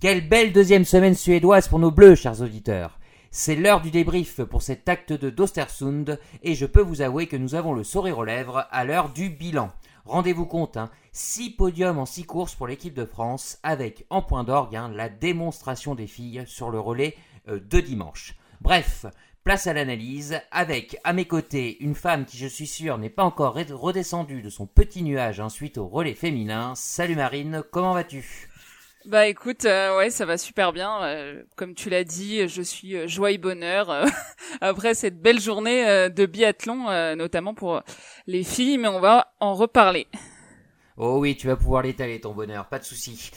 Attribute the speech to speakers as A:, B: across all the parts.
A: Quelle belle deuxième semaine suédoise pour nos bleus, chers auditeurs. C'est l'heure du débrief pour cet acte de d'Ostersund et je peux vous avouer que nous avons le sourire aux lèvres à l'heure du bilan. Rendez-vous compte, hein, 6 podiums en 6 courses pour l'équipe de France avec en point d'orgue hein, la démonstration des filles sur le relais euh, de dimanche. Bref, place à l'analyse avec à mes côtés une femme qui je suis sûr n'est pas encore redescendue de son petit nuage suite au relais féminin. Salut Marine, comment vas-tu?
B: Bah écoute, euh, ouais, ça va super bien. Euh, comme tu l'as dit, je suis euh, joie et bonheur après cette belle journée de biathlon, notamment pour les filles, mais on va en reparler.
A: Oh oui, tu vas pouvoir l'étaler ton bonheur, pas de souci.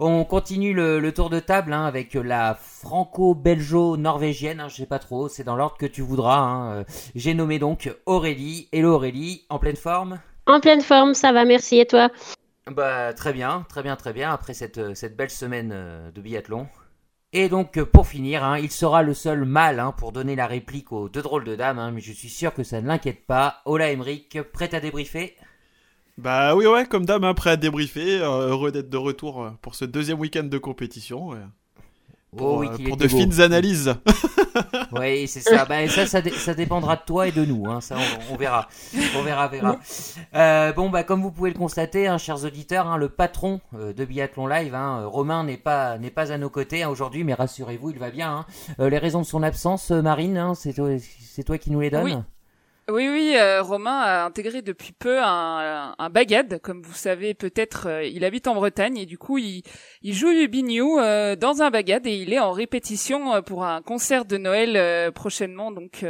A: On continue le, le tour de table hein, avec la franco-belgeo-norvégienne, hein, je sais pas trop, c'est dans l'ordre que tu voudras. hein. Euh, J'ai nommé donc Aurélie. Hello Aurélie, en pleine forme?
C: En pleine forme, ça va, merci. Et toi?
A: Bah très bien, très bien, très bien, après cette, euh, cette belle semaine euh, de biathlon. Et donc pour finir, hein, il sera le seul mâle hein, pour donner la réplique aux deux drôles de dames, hein, mais je suis sûr que ça ne l'inquiète pas. Ola Emmerich, prêt à débriefer?
D: Bah oui, ouais, comme dame, hein, prêt à débriefer. euh, heureux d'être de retour euh, pour ce deuxième week-end de compétition. ouais. Pour,
A: Oh oui,
D: euh, pour
A: était
D: de
A: beau.
D: fines analyses.
A: Oui, c'est ça. Bah, ça, ça, ça dépendra de toi et de nous. Hein. Ça, on, on verra. On verra, verra. Euh, bon, bah, comme vous pouvez le constater, hein, chers auditeurs, hein, le patron euh, de Biathlon Live, hein, euh, Romain, n'est pas, n'est pas à nos côtés hein, aujourd'hui, mais rassurez-vous, il va bien. hein. Euh, les raisons de son absence, euh, Marine, hein, c'est toi, c'est toi qui nous les donnes?
B: Oui. Oui, oui, euh, Romain a intégré depuis peu un, un bagad. Comme vous savez, peut-être, euh, il habite en Bretagne et du coup, il, il joue du bignou euh, dans un bagad et il est en répétition euh, pour un concert de Noël euh, prochainement. Donc,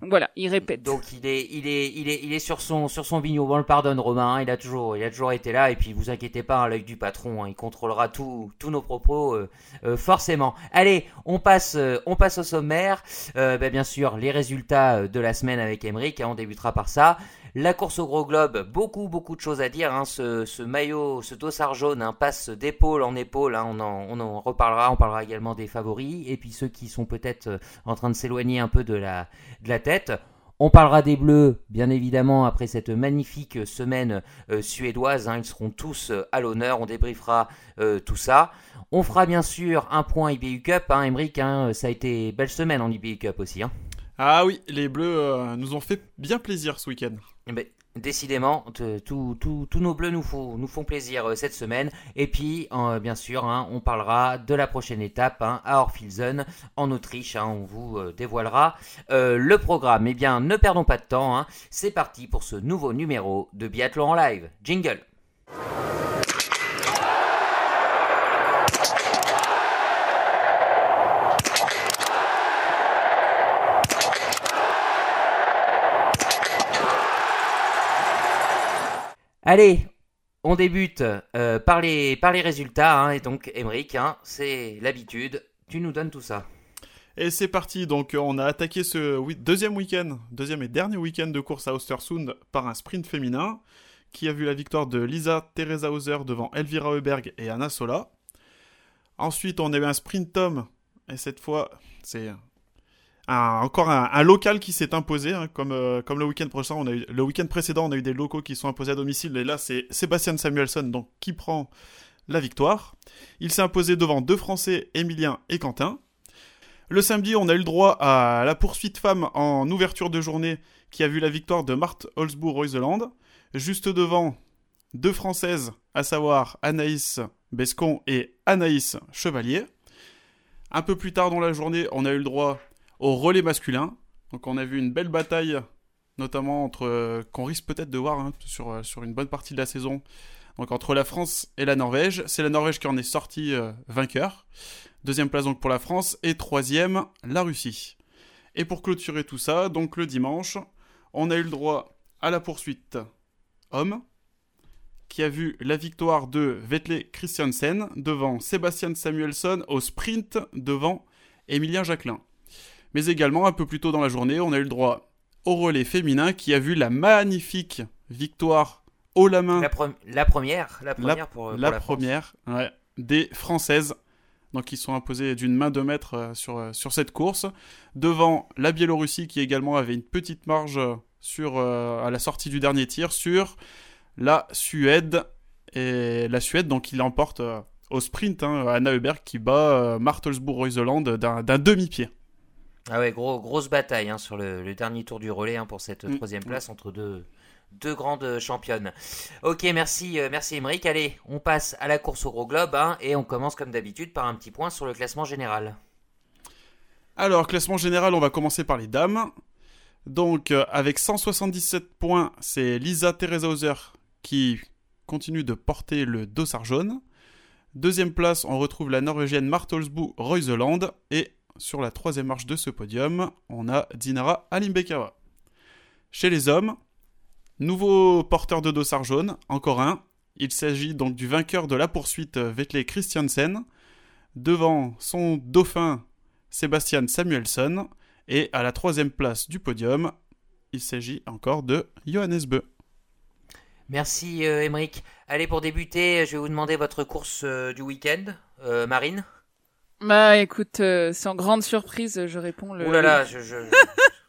B: donc voilà, il répète.
A: Donc il est, il est, il est, il est sur son, sur son bignou. Bon, on le pardonne, Romain. hein, il a toujours, il a toujours été là. Et puis, vous inquiétez pas, hein, l'œil du patron, hein, il contrôlera tout, tous nos propos, forcément. Allez, on passe, on passe au sommaire. Bah, bien sûr, les résultats de la semaine avec Hein, on débutera par ça. La course au gros globe, beaucoup, beaucoup de choses à dire. hein, ce, maillot, ce dossard jaune, hein, passe d'épaule en épaule. on, en, on en reparlera. On parlera également des favoris et puis ceux qui sont peut-être euh, en train de s'éloigner un peu de la, de la tête. On parlera des Bleus, bien évidemment, après cette magnifique semaine euh, suédoise. ils seront tous euh, à l'honneur. On débriefera tout ça. On fera bien sûr un point IBU Cup. Hein, Emmerich, ça a été belle semaine en IBU Cup aussi.
D: Ah oui, les Bleus euh, nous ont fait bien plaisir ce week-end.
A: Eh ben, décidément, tous nos bleus nous, font- nous font plaisir euh, cette semaine. Et puis, euh, bien sûr, hein, on parlera de la prochaine étape hein, à Orfilsen, en Autriche. hein, on vous dévoilera le programme. Eh bien, ne perdons pas de temps. C'est parti pour ce nouveau numéro de Biathlon live. Jingle. Allez, on débute euh, par, les, résultats. hein, et donc, Emmerich, hein, c'est l'habitude. Tu nous donnes tout ça.
D: Et c'est parti, donc on a attaqué ce deuxième week-end, deuxième et dernier week-end de course à Ostersund par un sprint féminin, qui a vu la victoire de Lisa Teresa Hauser devant Elvira Heuberg et Anna Sola. Ensuite, on a eu un sprint homme, et cette fois, c'est encore un, local qui s'est imposé, hein, comme, euh, comme le week-end précédent. On a eu, le week-end précédent, on a eu des locaux qui sont imposés à domicile, et là, c'est Sébastien Samuelson donc, qui prend la victoire. Il s'est imposé devant deux Français, Emilien et Quentin. Le samedi, on a eu le droit à la poursuite femme en ouverture de journée qui a vu la victoire de Marthe Holzbourg-Reuseland. Juste devant, deux Françaises, à savoir Anaïs Bescon et Anaïs Chevalier. Un peu plus tard dans la journée, on a eu le droit au relais masculin. Donc on a vu une belle bataille, notamment entre euh, qu'on risque peut-être de voir hein, sur, euh, sur une bonne partie de la saison. Donc entre la France et la Norvège. C'est la Norvège qui en est sortie euh, vainqueur. Deuxième place donc pour la France et troisième la Russie. Et pour clôturer tout ça, donc le dimanche, on a eu le droit à la poursuite homme, qui a vu la victoire de Vetle Christiansen devant Sébastien Samuelson au sprint devant Emilien Jacquelin. Mais également, un peu plus tôt dans la journée, on a eu le droit au relais féminin qui a vu la magnifique victoire haut la main.
A: La, la première, la première pour,
D: la, première ouais, des Françaises. Donc ils sont imposés d'une main de maître euh, sur, euh, sur cette course. Devant la Biélorussie qui également avait une petite marge sur, euh, à la sortie du dernier tir sur la Suède. Et la Suède, donc il emporte au sprint hein, Anna Heuberg qui bat Martelsbourg-Reuseland d'un demi-pied.
A: Ah ouais, gros, grosse bataille hein, sur le, dernier tour du relais hein, pour cette mm. troisième place entre deux, deux grandes championnes. Ok, merci, euh, merci Émeric. Allez, on passe à la course au gros globe hein, et on commence comme d'habitude par un petit point sur le classement général.
D: Alors, classement général, on va commencer par les dames. Donc, euh, avec 177 points, c'est Lisa Teresa Hauser qui continue de porter le dossard jaune. Deuxième place, on retrouve la norvégienne Martolsbu Reuseland. Et sur la troisième marche de ce podium, on a Dinara Alimbekawa. Chez les hommes, Nouveau porteur de dossard jaune, encore un. Il s'agit donc du vainqueur de la poursuite Vetle Christiansen, devant son dauphin Sébastien Samuelson, et à la troisième place du podium, il s'agit encore de Johannes Beu.
A: Merci euh, Allez, pour débuter, je vais vous demander votre course euh, du week-end. Euh, Marine
B: Bah écoute, euh, sans grande surprise, je réponds le...
A: Ouh là là, je...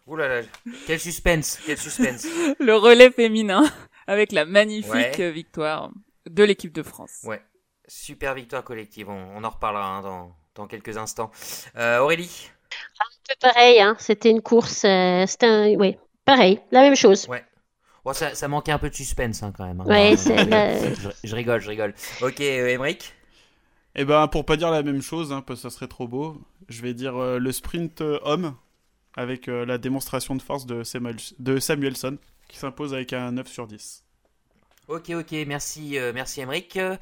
A: Ouh là là, quel suspense, quel suspense.
B: le relais féminin avec la magnifique victoire de l'équipe de France.
A: Ouais, super victoire collective. On, en reparlera hein, dans, dans, quelques instants. Euh, Aurélie?
C: Un peu pareil, hein. c'était une course, euh, c'était un... oui, pareil, la même chose.
A: Ouais. Bon, ça, ça manquait un peu de suspense hein, quand même. Hein.
C: Ouais, c'est...
A: Je, rigole, je rigole. Ok, euh,
D: Eh ben, pour pas dire la même chose, hein, parce que ça serait trop beau, je vais dire euh, le sprint homme avec euh, la démonstration de force de, Samuelson, qui s'impose avec un 9 sur 10.
A: Ok, ok, merci, euh, merci Emeric. Euh,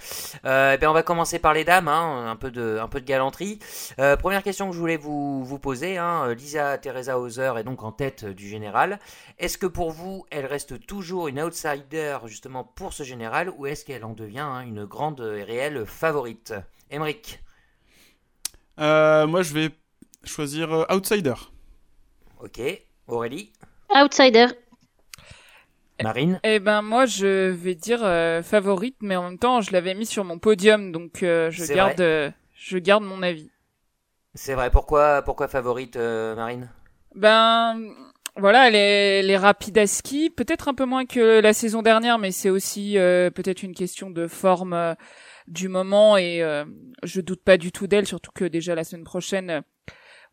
A: ben on va commencer par les dames, hein, un peu de, galanterie. Euh, première question que je voulais vous, poser, hein, Lisa Teresa Hauser est donc en tête du général. Est-ce que pour vous, elle reste toujours une outsider justement pour ce général, ou est-ce qu'elle en devient une grande et réelle favorite? Emeric
D: Moi, je vais choisir outsider.
A: Ok. Aurélie
C: Outsider.
A: Marine
B: Eh ben moi je vais dire euh, favorite, mais en même temps je l'avais mis sur mon podium, donc euh, je garde, euh, je garde mon avis.
A: C'est vrai. Pourquoi, pourquoi favorite, Marine?
B: Ben voilà, elle est, rapide à ski, peut-être un peu moins que la saison dernière, mais c'est aussi peut-être une question de forme du moment et je doute pas du tout d'elle, surtout que déjà la semaine prochaine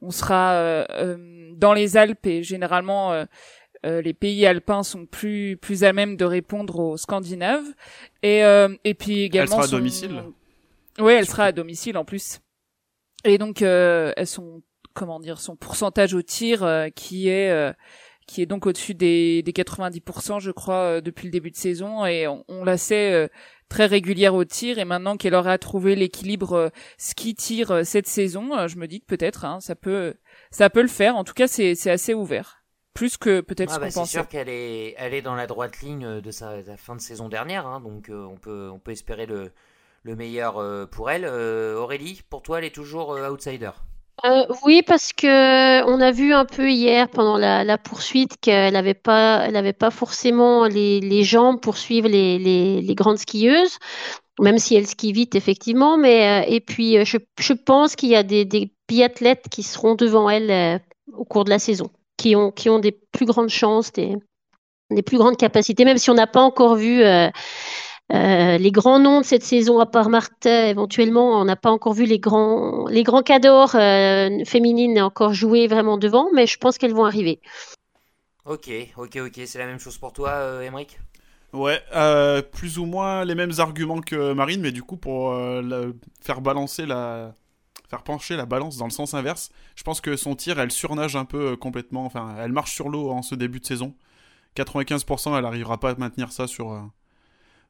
B: on sera euh, euh, dans les Alpes et généralement euh, les pays alpins sont plus plus à même de répondre aux Scandinaves et et puis également
D: elle sera à domicile.
B: Oui, elle sera à domicile en plus. Et donc elles sont comment dire son pourcentage au tir qui est qui est donc au-dessus des, des 90% je crois depuis le début de saison et on, on la sait très régulière au tir et maintenant qu'elle aura trouvé l'équilibre euh, ski-tir euh, cette saison, euh, je me dis que peut-être hein, ça peut ça peut le faire. En tout cas, c'est c'est assez ouvert. Plus que peut-être
A: ah
B: ce bah,
A: C'est sûr qu'elle est elle est dans la droite ligne de sa, fin de saison dernière, hein, donc on peut on peut espérer le le meilleur pour elle. Aurélie, pour toi, elle est toujours outsider.
C: Euh, oui, parce que on a vu un peu hier pendant la, poursuite qu'elle n'avait pas, elle avait pas forcément les, les jambes pour suivre les, les, grandes skieuses, même si elle skie vite effectivement. Mais euh, et puis euh, je, je pense qu'il y a des, des biathlètes qui seront devant elle au cours de la saison, qui ont qui ont des plus grandes chances, des, des plus grandes capacités, même si on n'a pas encore vu euh, les grands noms de cette saison, à part Martha, éventuellement, on n'a pas encore vu les grands, les grands cadors euh, féminines encore jouer vraiment devant, mais je pense qu'elles vont arriver.
A: Ok, ok, ok, c'est la même chose pour toi, euh,
D: Ouais, euh, plus ou moins les mêmes arguments que Marine, mais du coup pour faire balancer la, faire pencher la balance dans le sens inverse, je pense que son tir, elle surnage un peu complètement. Enfin, elle marche sur l'eau en ce début de saison. 95%, elle arrivera pas à maintenir ça sur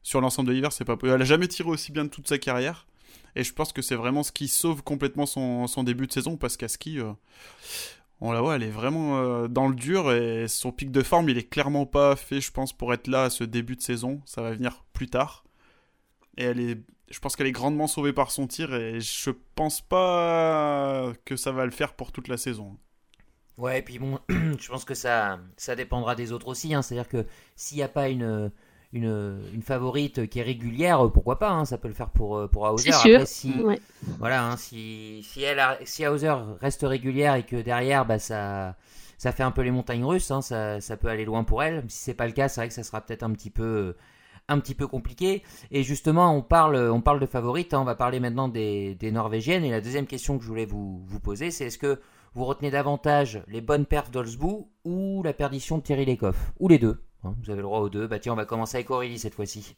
D: sur l'ensemble de l'hiver, c'est pas Elle a jamais tiré aussi bien de toute sa carrière. Et je pense que c'est vraiment ce qui sauve complètement son, début de saison parce qu'à ski, euh, on la voit, elle est vraiment euh, dans le dur et son pic de forme, il est clairement pas fait, je pense, pour être là à ce début de saison. Ça va venir plus tard. Et elle est, je pense qu'elle est grandement sauvée par son tir et je pense pas que ça va le faire pour toute la saison.
A: Ouais, et puis bon, je pense que ça, ça dépendra des autres aussi. Hein. C'est-à-dire que s'il n'y a pas une, une, une, favorite qui est régulière, pourquoi pas hein. Ça peut le faire pour, pour Hauser.
C: Après,
A: si, voilà, hein, si, si, elle si Hauser reste régulière et que derrière, bah, ça, ça fait un peu les montagnes russes, hein, ça, ça, peut aller loin pour elle. Si c'est pas le cas, c'est vrai que ça sera peut-être un petit peu un petit peu compliqué. Et justement, on parle, on parle de favorites. On va parler maintenant des, des, Norvégiennes. Et la deuxième question que je voulais vous, vous poser, c'est est-ce que vous retenez davantage les bonnes perfs d'Olsbou ou la perdition de Thierry Lecoff? Ou les deux? Hein. Vous avez le droit aux deux. Bah tiens, on va commencer avec Aurélie cette fois-ci.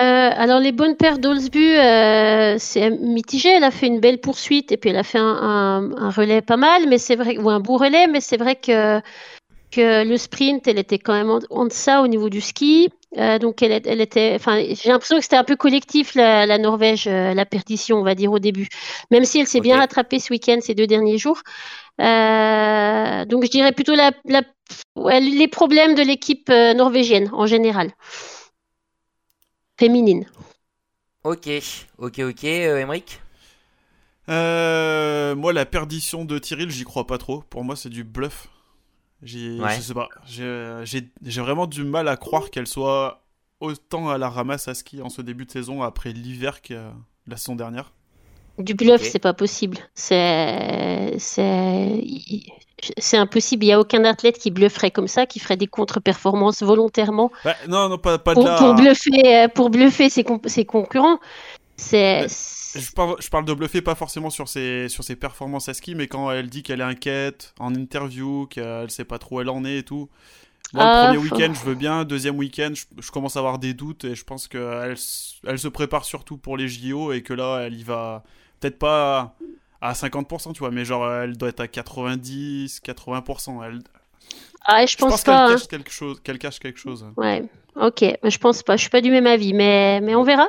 C: Euh, alors les bonnes paires d'Olsbu, euh, c'est mitigé. Elle a fait une belle poursuite et puis elle a fait un, relais pas mal, mais c'est vrai ou un beau relais, mais c'est vrai que que le sprint, elle était quand même en, deçà au niveau du ski. Euh, donc elle, elle était, enfin j'ai l'impression que c'était un peu collectif la, Norvège, la perdition, on va dire au début. Même si elle s'est bien rattrapée ce week-end, ces deux derniers jours. Donc je dirais plutôt la, les problèmes de l'équipe norvégienne en général féminine.
A: Ok, ok, ok, euh,
D: euh, Moi, la perdition de Tyrell, j'y crois pas trop. Pour moi, c'est du bluff. Je sais pas. J'ai vraiment du mal à croire qu'elle soit autant à la ramasse à ski en ce début de saison après l'hiver que la saison dernière.
C: Du bluff, c'est pas possible. C'est c'est impossible. Il n'y a aucun athlète qui blufferait comme ça, qui ferait des contre-performances volontairement.
D: Bah, non, non, pas, pas
C: pour,
D: de là.
C: Pour bluffer, euh, pour bluffer ses, ses concurrents. C'est.
D: Je parle, je parle de bluffer pas forcément sur ses, sur ses performances à ski, mais quand elle dit qu'elle est inquiète en interview, qu'elle sait pas trop où elle en est et tout. Moi, le ah, premier week-end, je veux bien. Deuxième week-end, je, commence à avoir des doutes et je pense qu'elle elle se prépare surtout pour les JO et que là, elle y va peut-être pas à 50%, tu vois, mais genre elle doit être à 90, 80%. Elle...
C: Ah, je, pense, pas.
D: Qu'elle cache, quelque chose, qu'elle cache quelque chose.
C: Ouais, ok, je pense pas. Je suis pas du même avis, mais, mais on verra.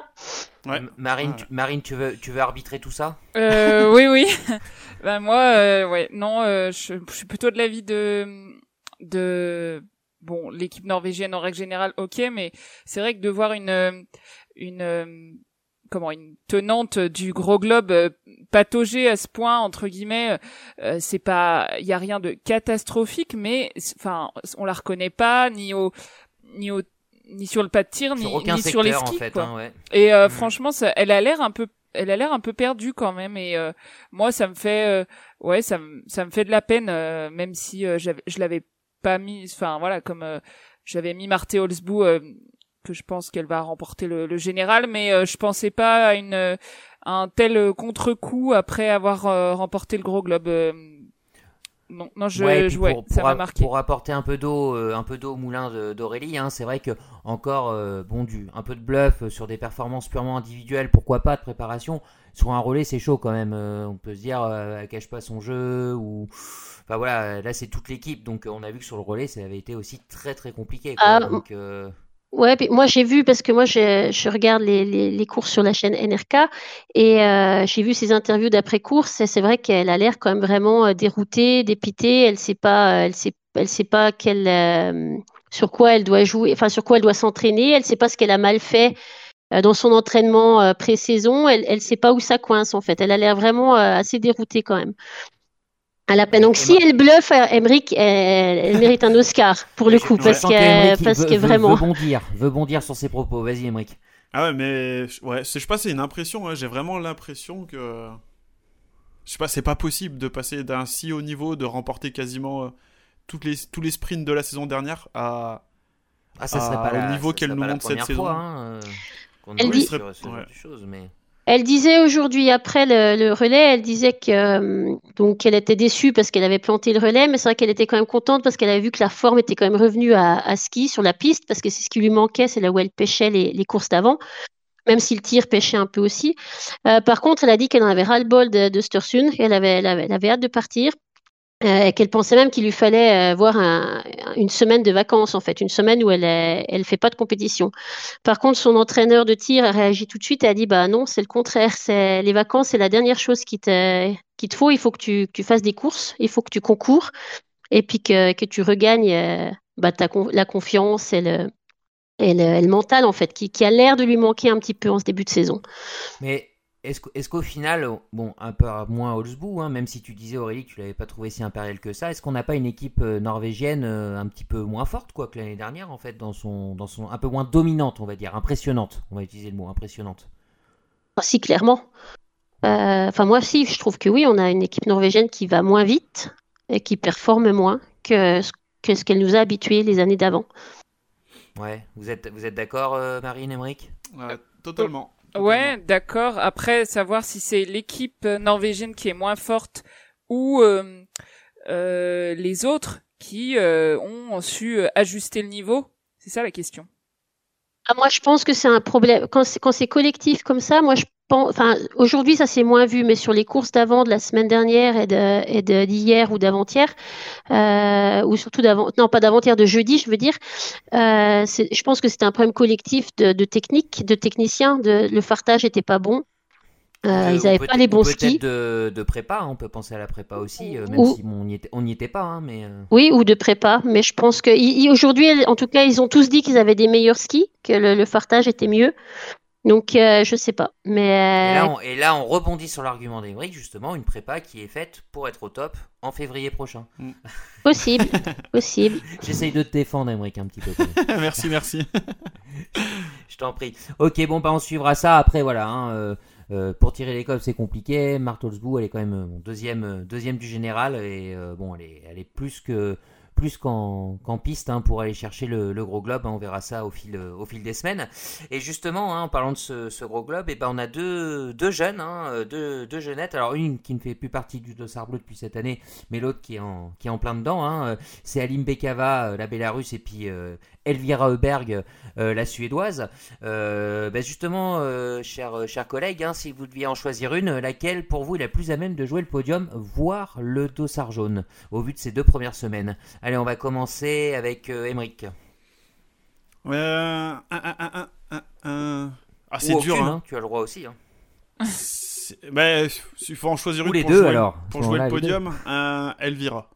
A: Ouais. Marine, tu, Marine, tu veux, tu veux arbitrer tout ça?
B: Euh, Oui, oui. ben moi, euh, ouais, non, euh, je, je, suis plutôt de l'avis de, de, bon, l'équipe norvégienne en règle générale, ok, mais c'est vrai que de voir une, une comment une tenante du gros globe euh, à ce point entre guillemets euh, c'est pas il y a rien de catastrophique mais enfin on la reconnaît pas ni au ni au ni sur le pas de tir ni, ni sur les skis quoi. Hein, et euh, mm. franchement ça, elle a l'air un peu elle a l'air un peu perdue quand même et moi ça me fait ouais ça me ça me fait de la peine même si je l'avais pas mis enfin voilà comme j'avais mis Marthe Holzbou que je pense qu'elle va remporter le, général, mais euh, je pensais pas à une euh, un tel contre-coup après avoir euh, remporté le gros globe. non, non, je, ouais, pour, ça m'a marqué.
A: Pour apporter un peu d'eau, un peu d'eau au moulin d'Aurélie, hein, c'est vrai que encore bon du un peu de bluff sur des performances purement individuelles, pourquoi pas de préparation. Sur un relais, c'est chaud quand même. on peut se dire, elle cache pas son jeu ou. Enfin voilà, là c'est toute l'équipe, donc on a vu que sur le relais, ça avait été aussi très très compliqué. Quoi. Ah, donc,
C: Ouais, moi j'ai vu parce que moi je, je regarde les, les, les, courses sur la chaîne NRK et euh, j'ai vu ses interviews d'après course c'est vrai qu'elle a l'air quand même vraiment euh, déroutée, dépitée. Elle sait pas, elle sait, elle sait pas quelle, euh, sur quoi elle doit jouer, enfin sur quoi elle doit s'entraîner. Elle sait pas ce qu'elle a mal fait dans son entraînement pré-saison. Elle, elle sait pas où ça coince en fait. Elle a l'air vraiment assez déroutée quand même à la peine. Donc si elle bluffe, Emmerich, elle, mérite un Oscar pour le coup, parce que, parce que vraiment.
A: Veut bondir, veut bondir sur ses propos. Vas-y, Emmerich.
D: Ah ouais, mais ouais, je sais pas, c'est une impression. J'ai vraiment l'impression que je sais pas, c'est pas possible de passer d'un si haut niveau, de remporter quasiment euh, toutes les, tous les sprints de la saison dernière à,
A: ah, ça serait pas
D: au niveau qu'elle nous montre cette saison.
A: Fois, hein, euh, elle dit... Sur,
C: chose, mais... Elle disait aujourd'hui après le, relais, elle disait que euh, donc qu'elle était déçue parce qu'elle avait planté le relais, mais c'est vrai qu'elle était quand même contente parce qu'elle avait vu que la forme était quand même revenue à, ski sur la piste parce que c'est ce qui lui manquait, c'est là où elle pêchait les, courses d'avant, même si le tir pêchait un peu aussi. Euh, par contre, elle a dit qu'elle en avait ras le bol de, de qu'elle elle avait hâte de partir euh, qu'elle pensait même qu'il lui fallait avoir euh, une semaine de vacances en fait, une semaine où elle elle fait pas de compétition. Par contre, son entraîneur de tir a réagi tout de suite et a dit bah non, c'est le contraire, c'est les vacances, c'est la dernière chose qui te qu'il te faut. Il faut que tu, tu, fasses des courses, il faut que tu concours et puis que, que tu regagnes euh, bah, ta, la confiance et le et le, mental en fait, qui, qui a l'air de lui manquer un petit peu en ce début de saison.
A: Est-ce qu'au final, bon, un peu moins Holzbou, hein, même si tu disais Aurélie que tu l'avais pas trouvé si impérial que ça, est-ce qu'on n'a pas une équipe euh, norvégienne euh, un petit peu moins forte quoi que l'année dernière en fait, dans son, dans son, un peu moins dominante, on va dire, impressionnante, on va utiliser le mot impressionnante?
C: Ah, si, clairement. Euh, Enfin, moi, si, je trouve que oui, on a une équipe norvégienne qui va moins vite et qui performe moins que ce, que ce qu'elle nous a habitués les années d'avant.
A: Ouais, vous êtes, vous êtes d'accord, euh, Marine Emmerich
D: Ouais, totalement.
B: Ouais, d'accord. Après, savoir si c'est l'équipe norvégienne qui est moins forte ou euh, euh, les autres qui euh, ont su ajuster le niveau, c'est ça la question.
C: Ah, moi, je pense que c'est un problème. Quand c'est, collectif comme ça, moi, je pense. Enfin, aujourd'hui, ça s'est moins vu, mais sur les courses d'avant, de la semaine dernière et, de, et de- d'hier ou d'avant-hier, euh, ou surtout d'avant. Non, pas d'avant-hier, de jeudi, je veux dire. Euh, je pense que c'était un problème collectif de, de technique, de technicien. De, le fartage était pas bon. Euh,
A: Euh,
C: ils n'avaient pas les bons skis.
A: de, de prépa, hein, on peut penser à la prépa aussi, euh, même
C: Ou-
A: si bon, on n'y était, pas, hein, mais.
C: Oui, ou de prépa, mais je pense que i- i- aujourd'hui, en tout cas, ils ont tous dit qu'ils avaient des meilleurs skis, que le, le fartage était mieux. Donc, euh, je sais pas.
A: Et
C: Mais
A: là, on, et là, on rebondit sur l'argument d'Emeric, justement, une prépa qui est faite pour être au top en février prochain.
C: possible, possible.
A: J'essaye de te défendre, Emeric, un petit peu.
D: merci, merci.
A: Je t'en prie. Ok, bon, bah, on suivra ça. Après, voilà. hein, euh, euh, pour tirer les cols, c'est compliqué. Marthe Holzbou, elle est quand même euh, euh, deuxième du général. Et bon, elle est plus que plus qu'en qu'en piste hein, pour aller chercher le, gros globe. hein. on verra ça au fil, des semaines. Et justement, hein, en parlant de ce, gros globe, et ben, on a deux, deux jeunes, deux, deux jeunettes. Alors, une qui ne fait plus partie du Dossard Bleu depuis cette année, mais l'autre qui, est en, qui est plein dedans. C'est Alim Bekava, euh, la Bélarusse, et puis euh, Elvira Heuberg, euh, la Suédoise. Bah justement, chers chers collègues, si vous deviez en choisir une, laquelle pour vous est la plus à même de jouer le podium, voire le dossard jaune, au vu de ces deux premières semaines? Allez, on va commencer avec euh, Emeric.
D: Euh, un, un, un, un, un, un. Ah,
A: Ou
D: c'est dur,
A: aucune,
D: hein.
A: hein, tu as le droit aussi. hein.
D: Bah, il faut en choisir
A: Ou
D: une
A: les
D: pour
A: deux,
D: jouer,
A: alors.
D: Pour jouer le podium, un Elvira.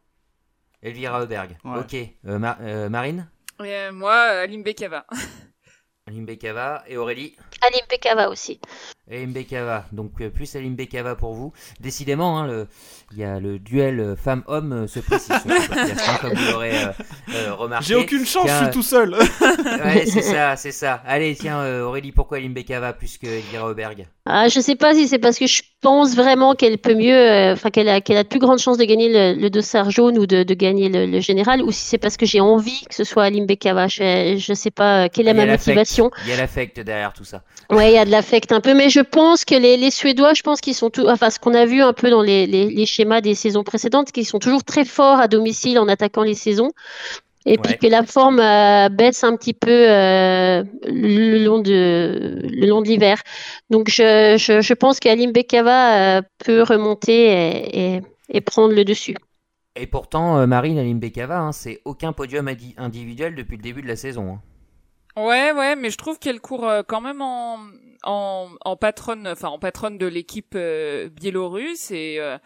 A: Elvira Heuberg.
D: Ouais.
A: Ok. Euh, Ma- euh, Marine
B: Et, euh, moi, Alim Bekava.
A: Alim Bekava et Aurélie
C: Alim Bekava aussi.
A: Et Mbekava. Donc euh, plus Alim Bekava pour vous. Décidément, hein, le- il y a le duel femme-homme euh, se précise comme vous l'aurez euh, euh, remarqué.
D: J'ai aucune chance,
A: Tiens,
D: je suis tout seul.
A: Ouais, c'est ça, c'est ça. Allez, tiens, Aurélie, pourquoi Alim Bekava plus que Elvira Auberg?
C: Ah, je sais pas si c'est parce que je pense vraiment qu'elle peut mieux, euh, enfin qu'elle a, qu'elle a de plus grandes chances de gagner le, le dossard jaune ou de, de gagner le, le général, ou si c'est parce que j'ai envie que ce soit Alim Bekava. Je, je sais pas quelle est
A: Il y a
C: ma motivation.
A: Il y a l'affect derrière tout ça.
C: Ouais, il y a de l'affect un peu, mais je pense que les, les Suédois, je pense qu'ils sont tout, enfin ce qu'on a vu un peu dans les, les, les schémas des saisons précédentes, qu'ils sont toujours très forts à domicile en attaquant les saisons. Et puis que la forme euh, baisse un petit peu euh, le long de le long de l'hiver. Donc je, je, je pense qu'Alim Bekava euh, peut remonter et, et, et prendre le dessus.
A: Et pourtant, euh, Marine Alim Bekava, hein, c'est aucun podium indi- individuel depuis le début de la saison. hein.
B: Ouais, ouais, mais je trouve qu'elle court quand même en, en, en patronne, enfin en patronne de l'équipe euh, biélorusse et euh,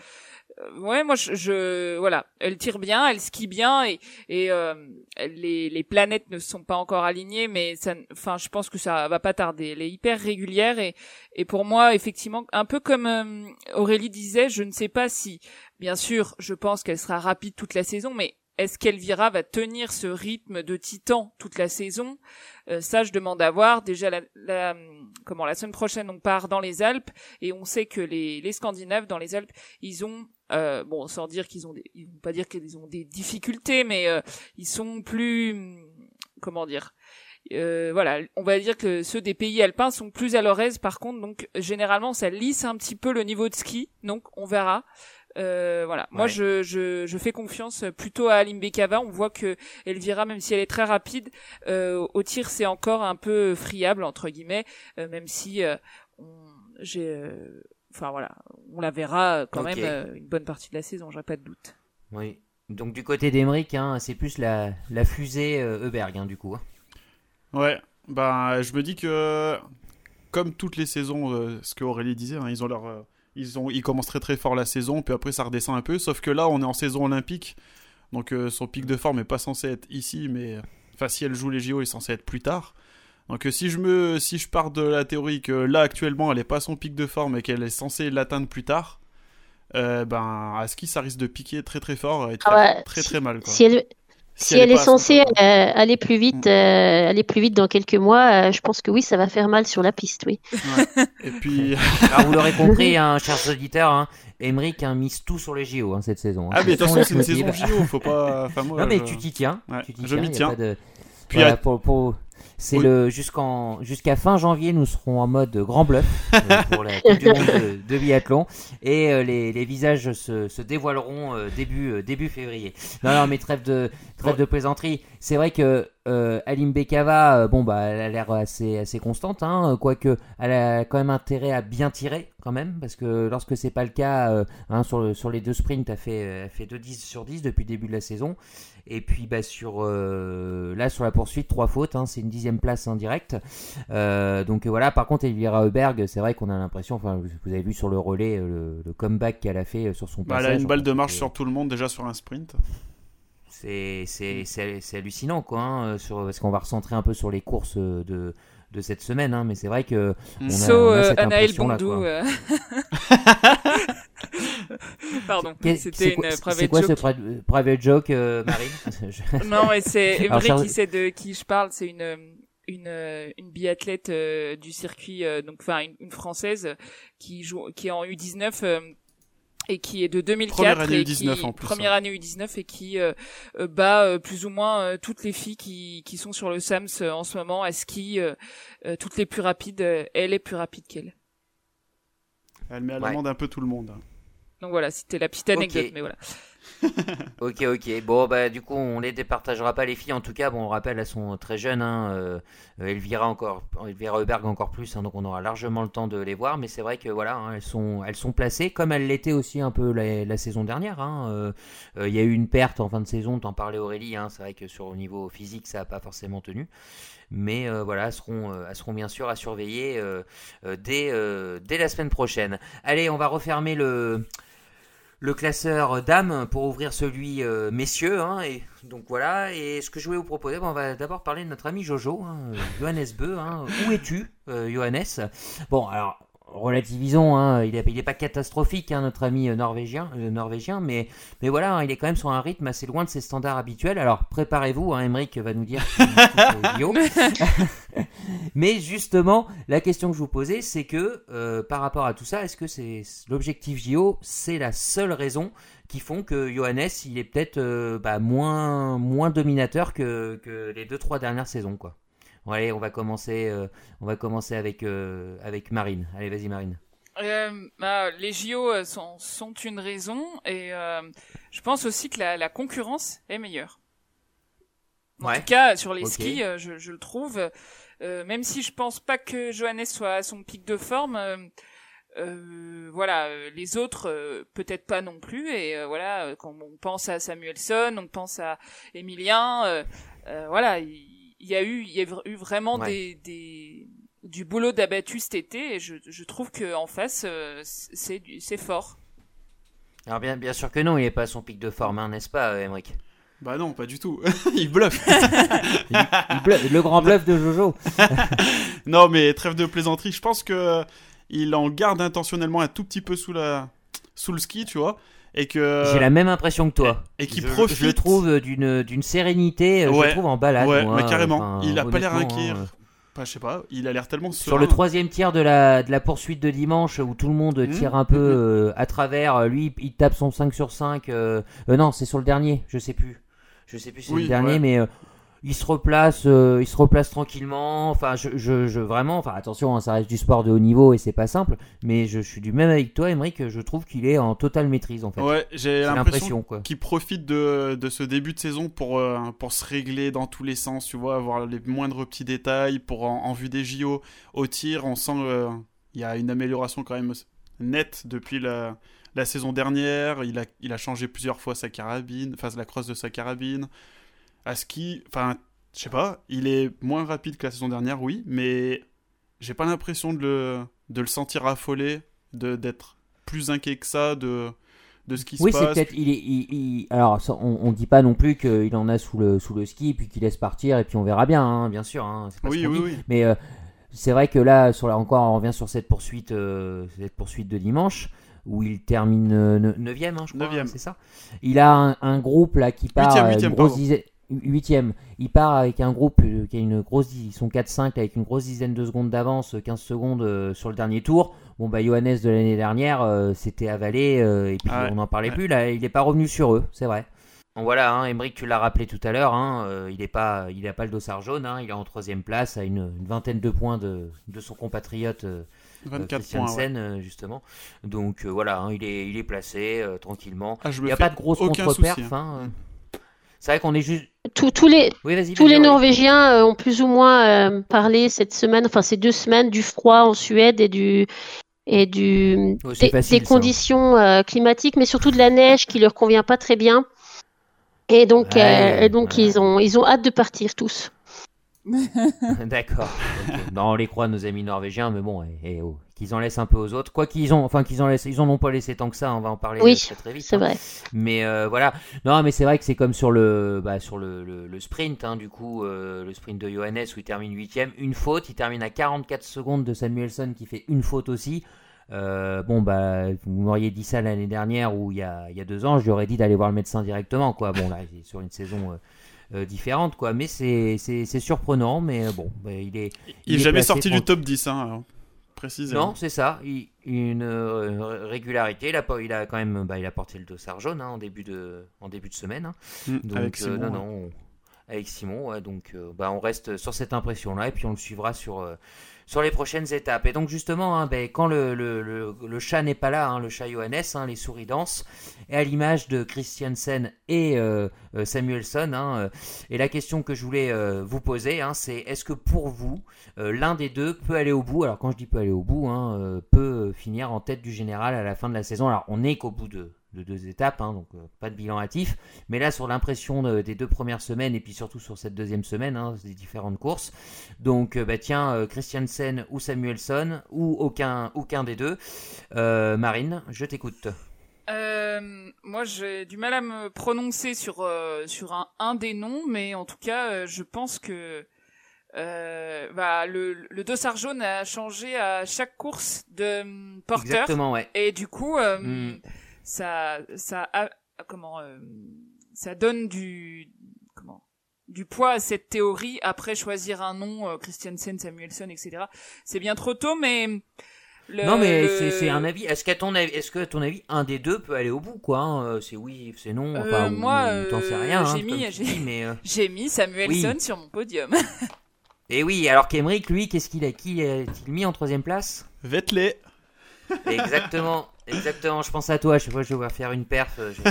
B: euh, ouais, moi je, je voilà, elle tire bien, elle skie bien et et euh, les les planètes ne sont pas encore alignées, mais ça, enfin je pense que ça va pas tarder. Elle est hyper régulière et et pour moi effectivement un peu comme euh, Aurélie disait, je ne sais pas si, bien sûr, je pense qu'elle sera rapide toute la saison, mais est-ce qu'Elvira va tenir ce rythme de titan toute la saison? Euh, ça, je demande à voir. Déjà, la, la, comment la semaine prochaine, on part dans les Alpes et on sait que les, les Scandinaves dans les Alpes, ils ont, euh, bon, sans dire qu'ils ont, des, ils vont pas dire qu'ils ont des difficultés, mais euh, ils sont plus, comment dire. Euh, voilà, on va dire que ceux des pays alpins sont plus à leur aise. Par contre, donc généralement, ça lisse un petit peu le niveau de ski. Donc, on verra. Euh, voilà, moi je, je, je fais confiance plutôt à Alim Bekava. On voit que Elvira, même si elle est très rapide, euh, au tir c'est encore un peu friable entre guillemets, euh, même si euh, on, j'ai, euh, enfin voilà, on la verra quand même euh, une bonne partie de la saison, j'aurais pas de doute.
A: Oui. Donc du côté d'Emeric, hein, c'est plus la, la fusée euh, Heuberg, hein, du coup. hein.
D: Ouais, bah je me dis que comme toutes les saisons, euh, ce que Aurélie disait, hein, ils ont leur, euh, ils ont, ils commencent très très fort la saison, puis après ça redescend un peu. Sauf que là, on est en saison olympique, donc euh, son pic de forme est pas censé être ici, mais enfin si elle joue les JO, il est censé être plus tard. Donc si je me si je pars de la théorie que là actuellement elle est pas à son pic de forme et qu'elle est censée l'atteindre plus tard, euh, ben à ski ça risque de piquer très très fort et très
C: Ah ouais,
D: très,
C: si-
D: très mal. Quoi.
C: Si elle, si elle est censée euh, aller plus vite, euh, aller plus vite dans quelques mois, euh, je pense que oui, ça va faire mal sur la piste, oui.
D: Et puis
A: Alors vous l'aurez compris, hein, chers auditeurs, hein, Emmerich hein, mise tout sur les JO hein, cette saison. hein.
D: ah mais attention c'est une saison JO, faut pas. Enfin moi.
A: Non mais
D: je-
A: tu t'y tiens.
D: Ouais,
A: tu t'y
D: je m'y tiens.
A: de-
D: Puis
A: Voilà,
D: à-
A: pour, pour- C'est
D: Oui.
A: le jusqu'en jusqu'à fin janvier, nous serons en mode grand bluff euh, pour la Coupe du Monde de, de biathlon et euh, les, les visages se, se dévoileront euh, début début février. Non non mais trêve de trêve de plaisanterie. C'est vrai que Alim Bekava, bon bah elle a l'air assez assez constante, hein, quoique elle a quand même intérêt à bien tirer quand même parce que lorsque c'est pas le cas, hein, sur le- sur les deux sprints, elle fait elle fait 2 10 sur 10 depuis le début de la saison. Et puis bah, sur euh, là sur la poursuite, trois fautes, hein, c'est une dixième place en direct. Euh, donc voilà, par contre Elvira Heuberg, c'est vrai qu'on a l'impression, enfin vous avez vu sur le relais euh, le, le comeback qu'elle a fait sur son
D: bah,
A: passage.
D: elle a une balle de marche sur tout le monde déjà sur un sprint.
A: C'est c'est- c'est- c'est hallucinant quoi, hein, sur, parce qu'on va recentrer un peu sur les courses de, de cette semaine, hein, mais c'est vrai que
D: Mm.
A: on a,
B: So,
A: on a
B: euh,
A: cette
B: Anaël Bondou.
A: quoi.
B: euh. Pardon, c'était
A: c'est quoi-
B: une
A: c'est
B: private
A: quoi ce
B: joke.
A: pri- private joke, euh, Marine Je-
B: Non, mais c'est Emery
A: Charles-
B: qui sait de qui je parle. C'est une une euh, une biathlète euh, du circuit, euh, donc enfin une, une française euh, qui joue, qui est en U19 euh, et qui est de 2004
D: Première année
B: et
D: U19
B: qui,
D: en plus,
B: première année U19 et qui euh, euh, bat euh, plus ou moins euh, toutes les filles qui qui sont sur le SAMS euh, en ce moment à ski, euh, euh, toutes les plus rapides. euh, elle est plus rapide qu'elle.
D: Elle met à
A: Ouais.
D: l'amende un peu tout le monde.
B: Donc voilà, c'était la petite anecdote,
A: Ok.
B: mais voilà.
A: Ok, ok. Bon, bah, du coup, on les départagera pas les filles. En tout cas, bon, on rappelle, elles sont très jeunes. Hein. euh, Elvira encore, Elvira Heuberg encore plus. hein, donc, on aura largement le temps de les voir. Mais c'est vrai que voilà, hein, elles sont, elles sont placées comme elles l'étaient aussi un peu la, la saison dernière. hein. Euh, euh, Il y a eu une perte en fin de saison. T'en parlais Aurélie. C'est vrai que sur le niveau physique, ça a pas forcément tenu. Mais euh, voilà, elles seront, elles seront bien sûr à surveiller dès, dès la semaine prochaine. Allez, on va refermer le le classeur dames pour ouvrir celui euh, messieurs. Hein, et donc voilà. Et ce que je voulais vous proposer, bon, on va d'abord parler de notre ami Jojo, hein, Johannes Beu. Hein. Où es-tu, euh, Johannes? Bon, alors relativisons. Hein, il n'est pas catastrophique, hein, notre ami euh, norvégien, euh, norvégien, mais mais voilà, hein, il est quand même sur un rythme assez loin de ses standards habituels. Alors préparez-vous, hein, Emmerich va nous dire. Mais justement, la question que je vous posais, c'est que euh, par rapport à tout ça, est-ce que c'est l'objectif JO, c'est la seule raison qui font que Johannes, il est peut-être euh, bah, moins moins dominateur que, que les deux trois dernières saisons, quoi? Bon, allez, on va commencer, euh, on va commencer avec euh, avec Marine. Allez, vas-y Marine.
B: Euh, bah, les JO euh, sont, sont une raison et euh, je pense aussi que la, la concurrence est meilleure. En
A: Ouais.
B: tout cas, sur les skis, euh, je, je le trouve. euh, même si je pense pas que Johannes soit à son pic de forme, euh, voilà, les autres euh, peut-être pas non plus. Et euh, voilà, quand on pense à Samuelson, on pense à Emilien, voilà, il il y, a eu, il y a eu vraiment
A: Ouais.
B: des, des du boulot d'abattu cet été et je, je trouve que en face euh, c'est fort.
A: Alors bien bien sûr que non, il est pas à son pic de forme, hein, n'est-ce pas, euh, Emmerich
D: Bah non, pas du tout. il bluffe.
A: Il bluffe- Le grand bluff de Jojo.
D: non, mais trêve de plaisanterie. Je pense que il en garde intentionnellement un tout petit peu sous la sous le ski, tu vois, et que
A: J'ai la même impression que toi.
D: et qui
A: je,
D: profite.
A: Je le trouve d'une d'une sérénité, euh, je
D: Ouais.
A: le trouve en balade.
D: Ouais,
A: moi,
D: mais carrément.
A: enfin,
D: il a pas l'air inquiet.
A: hein.
D: Enfin, je sais pas. Il a l'air tellement
A: Sur le troisième tiers de la, de la poursuite de dimanche, où tout le monde
D: Mmh,
A: tire un peu
D: mmh.
A: euh, à travers, euh, lui il tape son 5 sur 5. euh, euh, non, c'est sur le dernier, je sais plus. Je sais plus si c'est
D: Oui,
A: le dernier,
D: ouais.
A: mais euh, il se replace, euh, il se replace tranquillement. Enfin, je, je, je- vraiment, enfin attention, hein, ça reste du sport de haut niveau et c'est pas simple, mais je suis du même avec toi, Emmerich, je trouve qu'il est en totale maîtrise en fait.
D: Ouais, j'ai l'impression qu'il profite de, de ce début de saison pour, euh, pour se régler dans tous les sens, tu vois, avoir les moindres petits détails, pour en, en vue des JO, au tir, on sent euh, il y a une amélioration quand même nette depuis la, la saison dernière, il a, il a changé plusieurs fois sa carabine, enfin la crosse de sa carabine, à ski, enfin, je sais pas, il est moins rapide que la saison dernière, oui, mais j'ai pas l'impression de le, de le sentir affolé, de- d'être plus inquiet que ça, de de ce qui se
A: Oui, c'est
D: passe.
A: peut-être. Il, il- il- alors, on, on dit pas non plus qu'il en a sous le sous le ski, puis qu'il laisse partir, et puis on verra bien, hein, bien sûr. hein, pas ce
D: Oui, oui, oui.
A: Mais euh, c'est vrai que là, sur la, encore, on revient sur cette poursuite, euh, cette poursuite de dimanche où il termine 9ème, je crois,
D: Neuvième.
A: c'est ça. Il a un, un groupe là qui part,
D: Huitième,
A: euh, une
D: huitième,
A: grosse dizaine, huitième. Il part avec un groupe euh, qui a une grosse, ils sont 4-5 avec une grosse dizaine de secondes d'avance, 15 secondes euh, sur le dernier tour. Bon bah Johannes de l'année dernière, euh, c'était avalé euh, et puis
D: Ah ouais,
A: on n'en parlait
D: ouais.
A: plus. Là, il n'est pas revenu sur eux, c'est vrai. Bon, voilà, hein, Emmerich, tu l'as rappelé tout à l'heure, hein, euh, il n'est pas, il a pas le dossard jaune, hein, il est en troisième place à une, une vingtaine de points de, de son compatriote euh,
D: 24
A: Christian
D: points. ouais.
A: Sen, euh, justement. Donc euh, voilà, hein, il, est, il est placé euh, tranquillement.
D: Ah, je
A: Il n'y a pas de grosse contre-perf.
D: souci, hein.
A: hein, euh. C'est vrai qu'on est juste.
C: Tous, tous les,
A: Oui,
C: tous. Norvégiens euh, ont plus ou moins euh, parlé cette semaine, enfin ces deux semaines, du froid en Suède et du et du
A: Oh,
C: des,
A: facile,
C: des
A: ça.
C: conditions euh, climatiques, mais surtout de la neige qui leur convient pas très bien. Et donc,
A: Ouais,
C: et donc
A: ouais.
C: ils ont ils ont hâte de partir tous.
A: D'accord. Non, on les croit, nos amis norvégiens, mais bon, eh, eh, oh, qu'ils en laissent un peu aux autres. Quoi qu'ils ont, enfin qu'ils en laissent, ils en ont pas laissé tant que ça. On va en parler
C: Oui,
A: très très vite.
C: C'est
A: hein.
C: vrai.
A: Mais euh, voilà. Non, mais c'est vrai que c'est comme sur le, bah, sur le, le, le sprint, hein, du coup, euh, le sprint de Johannes où il termine 8 Une faute, il termine à 44 secondes de Samuelson qui fait une faute aussi. Euh, bon, bah, vous m'auriez dit ça l'année dernière ou il y a, il y a deux ans, je lui aurais dit d'aller voir le médecin directement, quoi. Bon, là, il est sur une saison. Euh, euh, différente quoi mais c'est surprenant mais euh, bon bah, il est
D: Il est jamais sorti du top 10, hein, précisément.
A: Non, c'est ça. Il- une euh, régularité. Il a, il a quand même, bah, il a porté le dossard jaune hein, en début de, en début de semaine. hein.
D: Mm,
A: Donc,
D: avec
A: euh,
D: Simon.
A: non,
D: ouais.
A: non, on- avec Simon. ouais, donc, bah, on reste sur cette impression-là et puis on le suivra sur, sur les prochaines étapes. Et donc, justement, hein, ben, quand le, chat n'est pas là, hein, le chat Johannes, hein, les souris dansent, et à l'image de Christiansen et euh, euh, Samuelson. euh, et la question que je voulais vous poser, c'est est-ce que pour vous, l'un des deux peut aller au bout? Alors quand je dis peut aller au bout, peut finir en tête du général à la fin de la saison. Alors on n'est qu'au bout de, de deux étapes, hein, donc euh, pas de bilan hâtif. Mais là sur l'impression de- des deux premières semaines et puis surtout sur cette deuxième semaine, hein, des différentes courses. Donc euh, bah tiens, euh, Christiansen ou Samuelson ou aucun aucun des deux. Euh, Marine, je t'écoute.
B: Moi, j'ai du mal à me prononcer sur sur un, un des noms, mais en tout cas, je pense que euh, bah, le, le dossard jaune a changé à chaque course de hum, porteur,
A: Exactement, ouais.
B: et du coup, euh,
A: Mm.
B: Ça ça a- comment euh, ça donne du comment du poids à cette théorie après choisir un nom euh, Christiansen, Samuelson, etc. C'est bien trop tôt, mais le-
A: non mais
B: le-
A: c'est- c'est un avis. Est-ce qu'à ton avis, est-ce que à ton avis, un des deux peut aller au bout, quoi hein, euh, C'est oui, c'est non.
B: Euh,
A: Enfin, ou-
B: moi,
A: ou t'en sais
B: euh,
A: rien. hein,
B: j'ai mis-
A: dis, mais euh,
B: J'ai mis Samuelson
A: Oui.
B: sur mon podium.
A: Et oui, alors qu'Emeric, lui, qu'est-ce qu'il a Qui a-t-il mis en troisième place?
D: Vettel.
A: Exactement, exactement. Je pense à toi. Je vois, je vais faire une perf. euh, Je,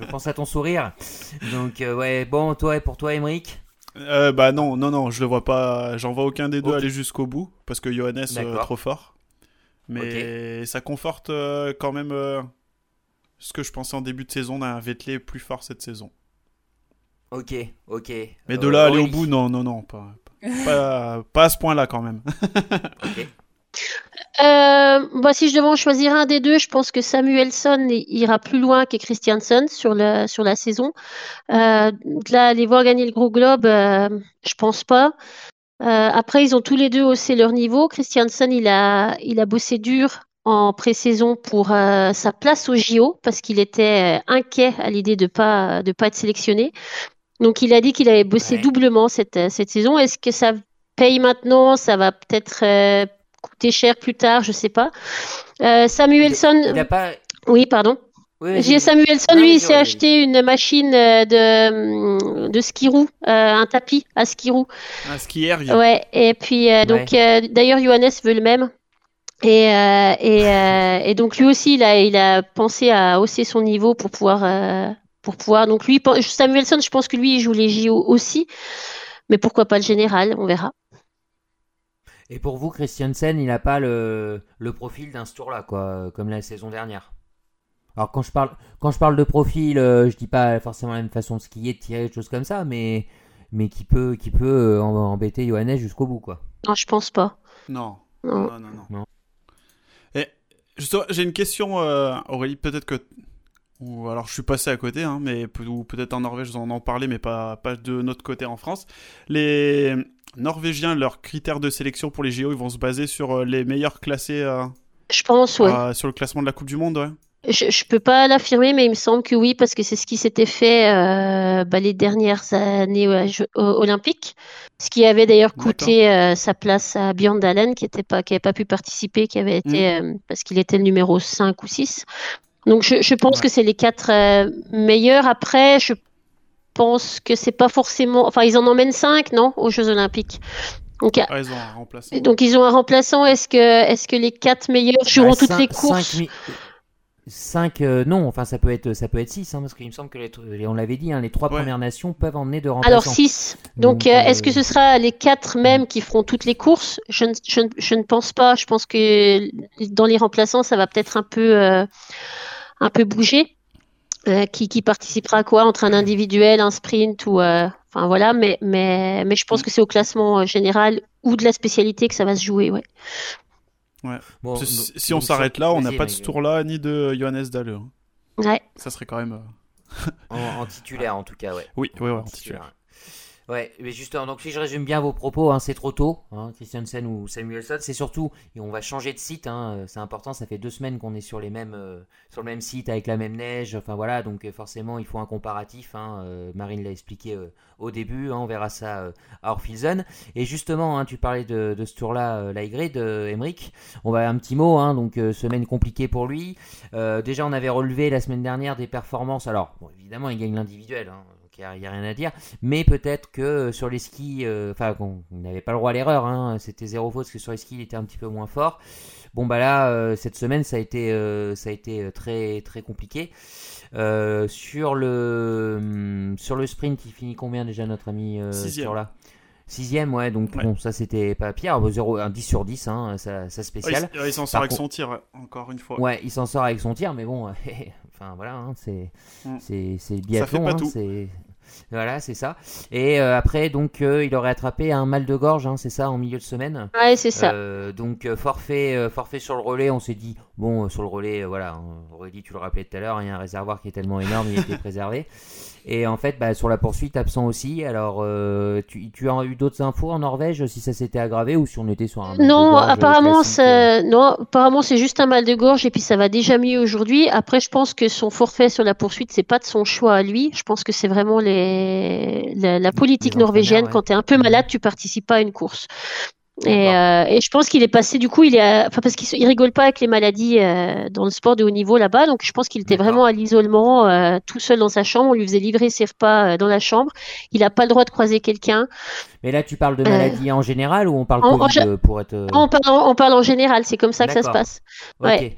A: je pense à ton sourire. Donc euh, ouais, bon, toi et pour toi, Emeric.
D: Euh, bah non, non, non, je le vois pas. J'en vois aucun des deux aller jusqu'au bout parce que Johannes
A: D'accord.
D: trop fort. Mais ça conforte euh, quand même ce que je pensais en début de saison d'un Vettel plus fort cette saison.
A: Ok, ok.
D: Mais de là aller au bout, non, non, non, pas, pas, pas à ce point-là quand même.
A: Ok.
C: Euh, bah, si je devais en choisir un des deux, je pense que Samuelson ira plus loin que Christiansen sur la, sur la saison. Euh, là, aller voir gagner le gros globe, euh, je pense pas. Euh, après, ils ont tous les deux haussé leur niveau. Christiansen, il a, il a bossé dur en pré-saison pour euh, sa place au JO parce qu'il était inquiet à l'idée de pas, de pas être sélectionné. Donc, il a dit qu'il avait bossé
A: Ouais.
C: doublement cette, cette saison. Est-ce que ça paye maintenant? Ça va peut-être euh, coûter cher plus tard, je sais pas. Euh, Samuelson,
A: Il a pas.
C: oui, pardon.
A: Oui.
C: Samuelson,
A: Non,
C: lui, il s'est acheté une machine euh, de, hum, de ski roue, euh, un tapis à ski roue.
D: Un skieur, il-
C: Ouais, et puis euh, donc euh, d'ailleurs Johannes veut le même. Et, euh, et, euh, et donc lui aussi il a, il a pensé à hausser son niveau pour pouvoir euh, pour pouvoir donc lui Samuelson je pense que lui il joue les JO aussi mais pourquoi pas le général on verra.
A: Et pour vous, Christiansen, il n'a pas le, le profil d'un ce tour-là, quoi, comme la saison dernière. Alors quand je parle, quand je parle de profil, euh, je dis pas forcément la même façon de skier, de tirer, des choses comme ça, mais, mais qui peut, qui peut euh, embêter Johannes jusqu'au bout, quoi.
C: Non je pense pas.
D: Non.
C: Non.
D: Non, non, non.
A: Non.
D: Et j'ai une question, euh, Aurélie, peut-être que Ou alors je suis passé à côté, hein, mais ou peut-être en Norvège, on en parlait, mais pas, pas de notre côté en France. Les Norvégiens, leurs critères de sélection pour les JO, ils vont se baser sur les meilleurs classés.
C: je pense, ouais.
D: sur le classement de la Coupe du Monde, ouais.
C: Je, ne peux pas l'affirmer, mais il me semble que oui, parce que c'est ce qui s'était fait euh, bah, les dernières années olympiques, ce qui avait d'ailleurs coûté euh, sa place à Björn Dalen, qui n'avait pas, pas pu participer, qui avait été mm. euh, parce qu'il était le numéro 5 ou 6. Donc je, pense que c'est les quatre meilleurs. Après, je pense que c'est pas forcément. Enfin, ils en emmènent 5, non, aux Jeux Olympiques.
D: Donc, ah, ils ont un remplaçant.
C: Donc ils ont un remplaçant. Est-ce que, est-ce que les quatre meilleurs joueront bah, toutes les courses?
A: 5 euh, non enfin ça peut être ça peut être 6 hein, parce qu'il me semble que les, on l'avait dit hein, les trois premières nations peuvent emmener de remplaçants.
C: Alors 6. Donc, euh, est-ce que ce sera les 4 mêmes qui feront toutes les courses? Je ne, je, je ne, pense pas, je pense que dans les remplaçants ça va peut-être un peu euh, un peu bouger. qui, qui participera à quoi entre un individuel, un sprint ou enfin voilà mais mais mais je pense que c'est au classement général ou de la spécialité que ça va se jouer ouais.
D: Ouais. si, on s'arrête là, on n'a pas de ce tour-là ni de Johannes Dalle.
C: Ouais.
D: Ça serait quand même. Euh,
A: en, titulaire en tout cas, ouais.
D: Oui, oui, en titulaire.
A: Ouais, mais justement, donc si je résume bien vos propos, hein, c'est trop tôt, hein, Christiansen ou Samuelson, c'est surtout, et on va changer de site, hein, euh, c'est important, ça fait deux semaines qu'on est sur les mêmes, euh, sur le même site avec la même neige, enfin voilà, donc euh, forcément il faut un comparatif, hein, Marine l'a expliqué au début, on verra ça à Orphilson, et justement, tu parlais de, ce tour-là, Laigré, de Emmerich, on va un petit mot, donc semaine compliquée pour lui, déjà on avait relevé la semaine dernière des performances, alors évidemment il gagne l'individuel, il n'y a, rien à dire. Mais peut-être que euh, sur les skis, euh, enfin, on n'avait pas le droit à l'erreur, hein, c'était zéro faute parce que sur les skis, il était un petit peu moins fort. Bon, bah là, euh, cette semaine, ça a été, ça a été très, très compliqué. sur, le, hum, sur le sprint, il finit combien déjà, notre ami sur là? Sixième, ouais, donc bon, ça c'était pas pire. 0, un 10 sur 10, hein, ça, ça spécial.
D: il, s'en sort avec son tir, encore une fois.
A: Ouais, il s'en sort avec son tir, mais bon, enfin voilà, hein, c'est mm. c'est biathlon. Ça fait pas hein, tout. Voilà, c'est ça. Et euh, après, donc, euh, il aurait attrapé un mal de gorge, hein, c'est ça, en milieu de semaine.
C: Ouais, c'est ça.
A: Euh, donc, forfait, forfait sur le relais, on s'est dit, bon, sur le relais, voilà, on aurait dit, tu le rappelais tout à l'heure, il y a un réservoir qui est tellement énorme, il était préservé. Et en fait, bah, sur la poursuite, absent aussi. Alors, tu, tu, as eu d'autres infos en Norvège si ça s'était aggravé ou si on était sur un.
C: non, apparemment, c'est... non, apparemment, c'est juste un mal de gorge et puis ça va déjà mieux aujourd'hui. Après, je pense que son forfait sur la poursuite, c'est pas de son choix à lui. Je pense que c'est vraiment les la, politique norvégienne. Quand tu es un peu mhm. malade, tu participes pas à une course. Et, euh, et, je pense qu'il est passé, du coup, il est, enfin, parce qu'il rigole pas avec les maladies euh, dans le sport de haut niveau là-bas, donc je pense qu'il était vraiment à l'isolement, euh, tout seul dans sa chambre. On lui faisait livrer ses repas dans la chambre. Il n'a pas le droit de croiser quelqu'un.
A: Mais là, tu parles de maladie en général ou on parle COVID pour être
C: on parle, on parle en général. C'est comme ça que ça se passe.
A: Ouais.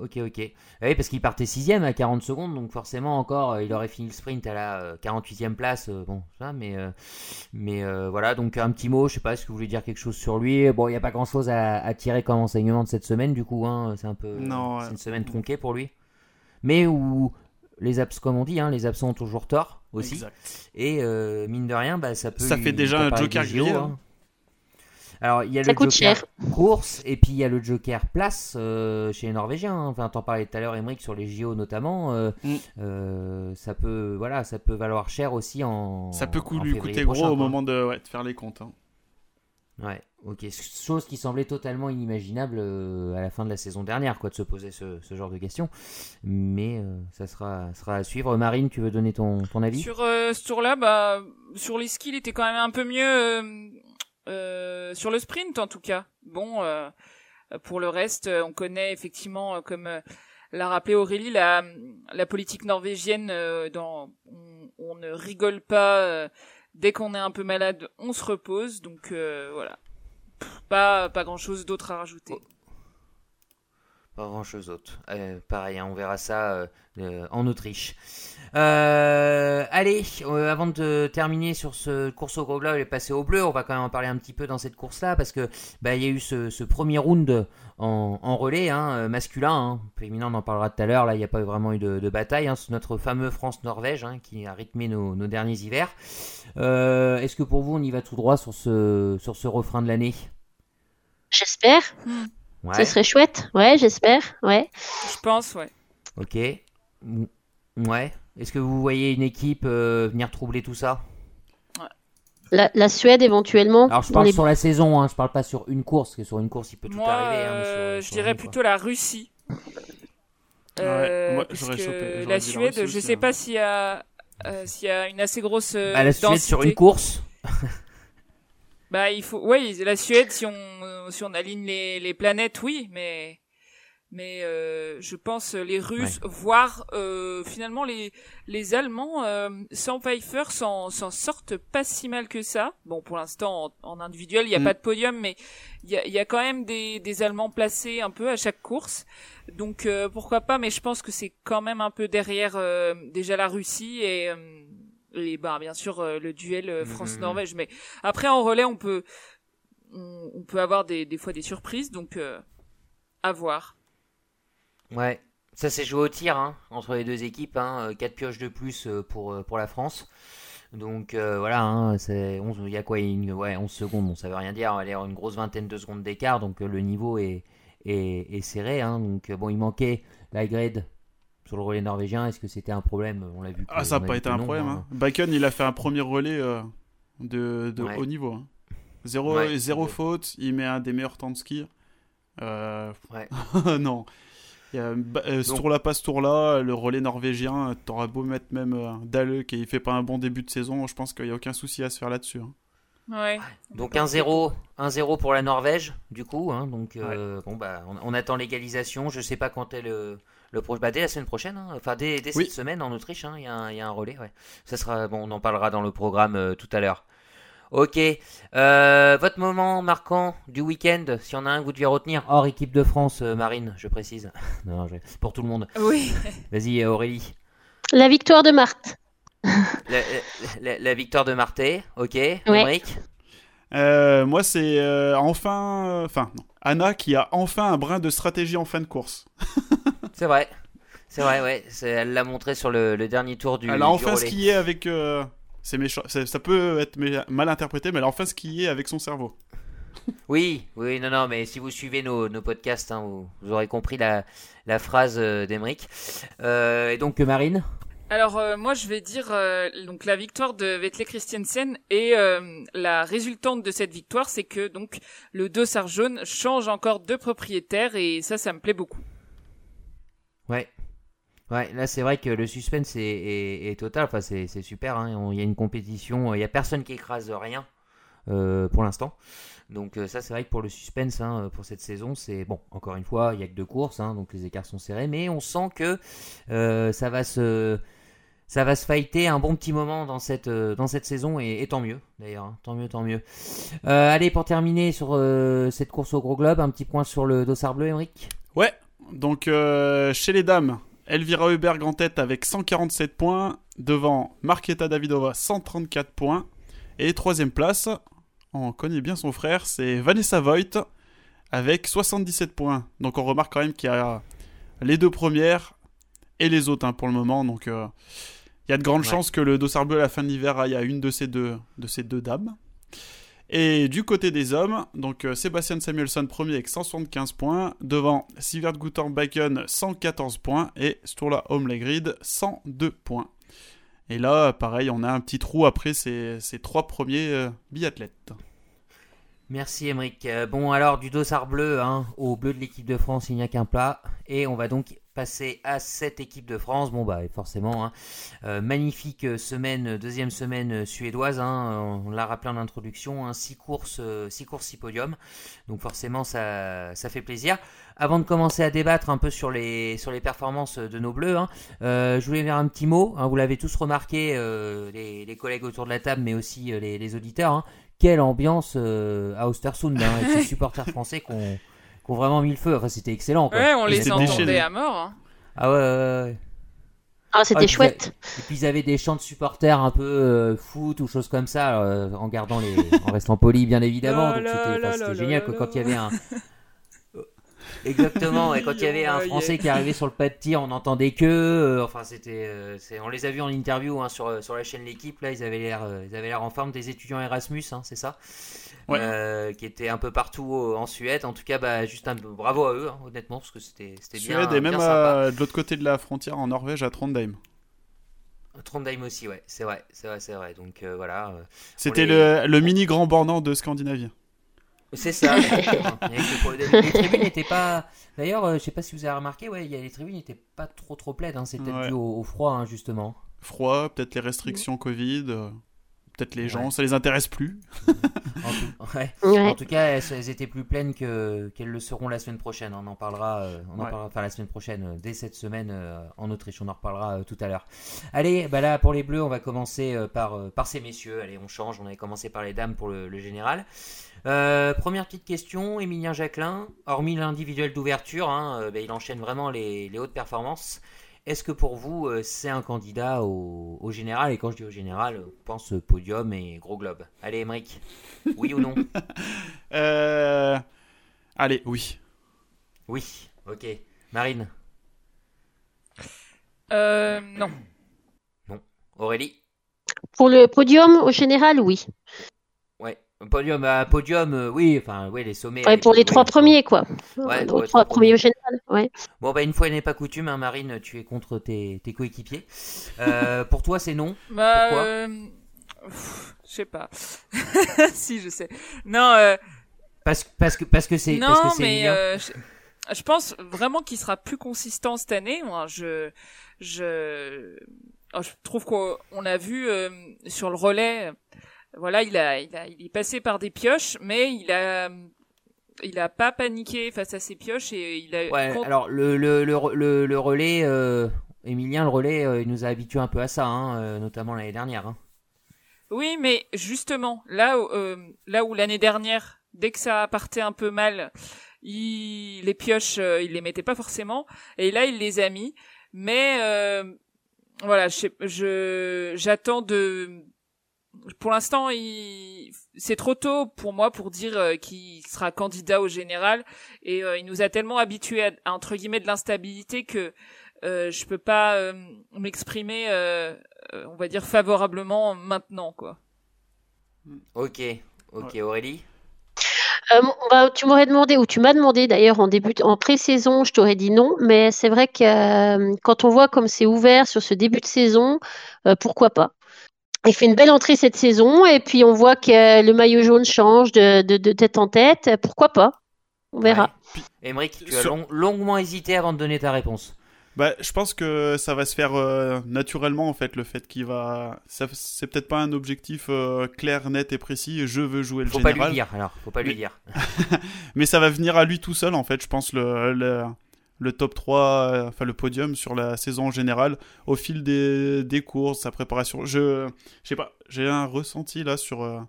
A: Ok, ok. Ah oui, parce qu'il partait 6 à 40 secondes, donc forcément encore, euh, il aurait fini le sprint à la 48e euh, place. Euh, bon, ça, mais, mais voilà, donc un petit mot, je sais pas, est-ce que vous voulez dire quelque chose sur lui? Bon, il n'y a pas grand-chose à, tirer comme enseignement de cette semaine, du coup, hein, c'est un peu... C'est une semaine tronquée pour lui. Mais où les abs, comme on dit, hein, les absents ont toujours tort aussi. Et mine de rien, bah, ça peut...
D: Ça fait déjà un joker grillé. Hein.
A: Alors, il y a le Joker course et puis il y a le Joker place euh, chez les Norvégiens. Hein. Enfin, t'en parlais tout à l'heure, Emmerich, sur les JO notamment. Euh, mm. euh, ça peut, voilà, ça peut valoir cher aussi en.
D: Ça peut lui coûter gros au moment de, ouais, de, faire les comptes. Hein.
A: Ouais, ok. Chose qui semblait totalement inimaginable à la fin de la saison dernière, quoi, de se poser ce, genre de questions. Mais ça sera, sera à suivre. Marine, tu veux donner ton, ton avis?
B: Sur ce tour-là, bah, sur les skis, il était quand même un peu mieux euh, sur le sprint en tout cas. Bon, euh, pour le reste, euh, on connaît effectivement, comme l'a rappelé Aurélie, la, la politique norvégienne. dans, on, ne rigole pas. dès qu'on est un peu malade, on se repose. Donc voilà, pas pas grand chose d'autre à rajouter.
A: Pas grand chose d'autre. pareil, hein, on verra ça en Autriche. Euh, allez, euh, avant de terminer sur ce course au gros globe et passer au bleu, on va quand même en parler un petit peu dans cette course-là parce que bah il y a eu ce, premier round en, relais hein, euh, masculin, hein. féminin on en parlera tout à l'heure. Là, il n'y a pas vraiment eu de, bataille. Hein. C'est notre fameux France-Norvège hein, qui a rythmé nos, derniers hivers. Est-ce que pour vous, on y va tout droit sur ce sur ce refrain de l'année?
C: J'espère. Ce serait chouette. Ouais, j'espère. Ouais.
B: Je pense, ouais.
A: Ok. Ouais. Est-ce que vous voyez une équipe euh, venir troubler tout ça?
C: La, la Suède éventuellement.
A: Alors je parle
C: les-
A: sur la saison, hein, je parle pas sur une course, parce que sur une course il peut tout
B: Moi,
A: arriver. hein,
B: euh,
A: sur-
B: je
A: sur
B: dirais
A: une,
B: plutôt la Russie.
D: Ouais,
B: Euh,
D: chopé-
B: la
D: dit la
B: Suède,
D: Russie
B: je sais
D: hein.
B: pas s'il y a euh, s'il y a une assez grosse euh,
A: Bah, la Suède sur une course.
B: Bah il faut, ouais, la Suède si on euh, si on aligne les, les planètes, oui, mais mais euh, je pense les Russes, voire euh, finalement les les Allemands, euh, sans Pfeiffer, s'en sortent pas si mal que ça. Bon, pour l'instant en, en individuel, il y a
D: Mm.
B: pas de podium, mais il y a, y a quand même des des Allemands placés un peu à chaque course. Donc euh, pourquoi pas, mais je pense que c'est quand même un peu derrière euh, déjà la Russie et euh, et bah bien sûr euh, le duel euh,
A: Mhm.
B: France-Norvège. Mais après en relais on peut on, on peut avoir des des fois des surprises, donc euh, à voir.
A: Ouais. Ça s'est joué au tir hein, entre les deux équipes. Hein, 4 pioches de plus pour, pour la France. Donc euh, voilà, hein, c'est 11 il y a quoi une, ouais, 11 secondes, bon, ça veut rien dire. Il y a une grosse vingtaine de secondes d'écart, donc euh, le niveau est, est, est serré. Hein, donc euh, bon, il manquait la grade sur le relais norvégien. Est-ce que c'était un problème? On l'a vu.
D: Ah, ça n'a pas été un
A: non,
D: problème.
A: hein.
D: Hein. Bacon, il a fait un premier relais euh, de, de
A: Ouais.
D: haut niveau. hein. Zéro,
A: Ouais.
D: zéro faute, il met un des meilleurs temps de ski. Euh,
A: Ouais.
D: non. Il y a, bah, euh, ce tour-là, pas ce tour-là, le relais norvégien, t'auras beau mettre même euh, Dalle qui fait pas un bon début de saison, je pense qu'il n'y a aucun souci à se faire là-dessus. hein.
B: Ouais.
A: Donc 1-0, 1-0 pour la Norvège, du coup. Hein, donc euh, bon bah, on, on attend l'égalisation. Je sais pas quand est le proche. Bah, dès la semaine prochaine. hein. Enfin dès, dès
D: Oui.
A: cette semaine en Autriche, hein, il y, a un- il y a un relais. Ouais. Ça sera bon. On en parlera dans le programme euh, tout à l'heure. Ok. Euh, votre moment marquant du week-end, si on a un que vous deviez retenir, hors équipe de France, euh, Marine, je précise. non, je- pour tout le monde.
B: Oui.
A: Vas-y, Aurélie.
C: La victoire de Marthe.
A: La, la- la victoire de Marté. Ok.
D: Euh, moi, c'est euh, enfin. Enfin, non. Anna qui a enfin un brin de stratégie en fin de course.
A: C'est vrai. C'est vrai, ouais. C'est- Elle l'a montré sur le, le dernier tour du.
D: elle a enfin
A: relais.
D: skié avec. euh, c'est méchant. Ça, ça peut être mal interprété, mais elle a enfin skié avec son cerveau.
A: Oui, oui, non, non, mais si vous suivez nos, nos podcasts, hein, vous, vous aurez compris la, la phrase euh, d'Emeric. Euh, et donc, Marine?
B: Alors euh, moi je vais dire euh, donc la victoire de Vettel Christiansen et euh, la résultante de cette victoire c'est que donc le dossard jaune change encore de propriétaire et ça ça me plaît beaucoup.
A: Ouais. Ouais, là c'est vrai que le suspense est, total, enfin c'est super, hein. Il y a une compétition, il y a personne qui écrase rien euh, pour l'instant. Donc euh, ça c'est vrai que pour le suspense, hein, pour cette saison, c'est bon, encore une fois, il y a que deux courses, hein, donc les écarts sont serrés, mais on sent que euh, ça va se... Ça va se fighter un bon petit moment dans cette, euh, dans cette saison et, tant mieux d'ailleurs, tant mieux, tant mieux. Euh, allez, pour terminer sur euh, cette course au gros globe, un petit point sur le dossard bleu, Emric.
D: Ouais, donc euh, chez les dames, Elvira Heuberg en tête avec 147 points, devant Marketa Davidova 134 points, et troisième place, on connaît bien son frère, c'est Vanessa Voigt avec 77 points. Donc on remarque quand même qu'il y a les deux premières et les autres hein, pour le moment, donc euh, il y a de grandes
A: Ouais.
D: chances que le dossard bleu à la fin de l'hiver aille à une de ces deux, de ces deux dames. Et du côté des hommes, donc euh, Sébastien Samuelsson premier avec 175 points, devant Sivert Gutter-Bacon 114 points et Sturla Holmlegrid 102 points. Et là, pareil, on a un petit trou après ces, trois premiers euh, biathlètes.
A: Merci Emeric. Euh, bon alors du dossard bleu hein, au bleu de l'équipe de France, il n'y a qu'un plat. Et on va donc passer à cette équipe de France. Bon bah forcément, hein, euh, magnifique euh, semaine, deuxième semaine euh, suédoise. hein, on l'a rappelé en introduction, hein, six courses, euh, six courses, six podiums. Donc forcément ça, ça fait plaisir. Avant de commencer à débattre un peu sur les, sur les performances de nos bleus, euh, je voulais faire un petit mot. vous l'avez tous remarqué, euh, les, les collègues autour de la table, mais aussi euh, les, les auditeurs. quelle ambiance euh, à Ostersund hein, avec ces supporters français qui ont, qui ont vraiment mis le feu. Enfin, c'était excellent. Quoi.
B: Ouais, on les entendait à mort. hein.
A: Ah ouais, ouais, ouais.
C: Ah, c'était
A: Ah,
C: chouette.
A: Et puis ils avaient des chants de supporters un peu euh, foot ou choses comme ça, euh, en gardant les, en restant poli bien évidemment. Donc c'était, génial
B: la,
A: quoi,
B: la.
A: quand il y avait un. Exactement, et quand il y avait un Français qui arrivait sur le pas de tir, on n'entendait que. euh, enfin, c'était, euh, on les a vus en interview hein, sur sur la chaîne l'équipe. Là, ils avaient l'air, euh, ils avaient l'air en forme des étudiants Erasmus, hein, c'est ça,
D: Ouais.
A: Euh, qui étaient un peu partout euh, en Suède. En tout cas, bah, juste un bravo à eux, hein, honnêtement, parce que c'était, c'était bien.
D: Suède et même à- de l'autre côté de la frontière en Norvège à Trondheim.
A: Trondheim aussi, ouais, c'est vrai, c'est vrai, c'est vrai. Donc euh, voilà. euh,
D: C'était
A: les-
D: le, le mini grand bornant de Scandinavie.
A: C'est ça. les tribunes n'étaient pas. D'ailleurs, euh, je sais pas si vous avez remarqué, ouais, il y a- les tribunes n'étaient pas trop trop plaides. Hein.
D: Ouais.
A: dû au, au froid, hein, justement.
D: Froid, peut-être les restrictions Covid, euh, peut-être les gens,
A: Ouais.
D: ça les intéresse plus.
A: En tout, ouais.
C: Ouais.
A: En tout cas, elles, elles étaient plus pleines que qu'elles le seront la semaine prochaine. On en parlera, euh, on en parlera, enfin la semaine prochaine, euh, dès cette semaine euh, en Autriche. On en reparlera euh, tout à l'heure. Allez, bah là pour les Bleus, on va commencer euh, par euh, par ces messieurs. Allez, on change. On avait commencé par les dames pour le, le général. Euh, première petite question, Emilien Jacquelin. Hormis l'individuel d'ouverture, hein, euh, bah, il enchaîne vraiment les, les hautes performances. Est-ce que pour vous, euh, c'est un candidat au, au général? Et quand je dis au général, euh, je pense euh, podium et gros globe. Allez, Emmerich, oui ou non?
D: Euh, Allez, oui.
A: Oui, ok. Marine,
B: Euh, non.
A: Aurélie
C: Pour le podium, au général, oui.
A: Ouais. Podium, euh, podium, euh, oui, enfin, ouais, les sommets.
C: Ouais, pour les trois premiers, quoi.
A: Ouais, pour les
C: trois premiers au général, ouais.
A: Bon, bah, une fois n'est pas coutume, hein, Marine, tu es contre tes, tes coéquipiers. Euh, pour toi, c'est non
B: Bah,
A: Pourquoi?
B: euh, je sais pas. si, je sais. Non, euh,
A: Parce, parce que parce que c'est parce
B: non,
A: que c'est
B: mais euh, je, je pense vraiment qu'il sera plus consistant cette année. Moi, je, je, oh, je trouve qu'on on a vu euh, sur le relais, voilà, il a, il a, il est passé par des pioches, mais il a, il a pas paniqué face à ces pioches et il a.
A: Ouais, alors le, le, le, le, relais, euh, Emilien, le relais, euh, il nous a habitués un peu à ça, hein, euh, notamment l'année dernière. Hein.
B: Oui, mais justement, là, où, euh, là où l'année dernière, dès que ça partait un peu mal, il, les pioches, euh, il les mettait pas forcément, et là, il les a mis. Mais euh, voilà, je, j'attends de. Pour l'instant, il, c'est trop tôt pour moi pour dire euh, qu'il sera candidat au général, et euh, il nous a tellement habitués à, à, entre guillemets de l'instabilité que euh, je peux pas euh, m'exprimer, on va dire favorablement maintenant, quoi.
A: Ok, ok, Aurélie?
C: Euh, bah, tu m'aurais demandé, ou tu m'as demandé d'ailleurs en début, en pré-saison, je t'aurais dit non, mais c'est vrai que euh, quand on voit comme c'est ouvert sur ce début de saison, euh, pourquoi pas? Il fait une belle entrée cette saison, et puis on voit que le maillot jaune change de, de, de tête en tête, pourquoi pas? On verra.
A: Ouais. Emmerich, tu as long- longuement hésité avant de donner ta réponse.
D: Bah, je pense que ça va se faire euh, naturellement en fait, le fait qu'il va. ça- C'est peut-être pas un objectif euh, clair, net et précis. Je veux jouer le
A: Faut pas
D: général,
A: lui dire, alors, faut pas lui
D: Mais-
A: dire.
D: mais ça va venir à lui tout seul en fait. Je pense le le, le top 3, euh, enfin le podium sur la saison en général au fil des, des courses, sa préparation. Je, je sais pas, j'ai un ressenti là sur. euh,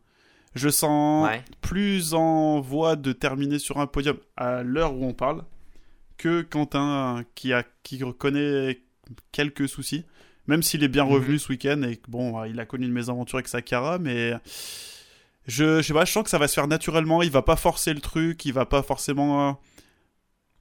D: je sens
A: Ouais.
D: plus en voie de terminer sur un podium à l'heure où on parle que Quentin qui, a, qui connaît quelques soucis, même s'il est bien
A: Mhm.
D: revenu ce week-end et bon, il a connu une mésaventure avec Sakara, mais je, je sais pas, je sens que ça va se faire naturellement, il va pas forcer le truc, il va pas forcément euh,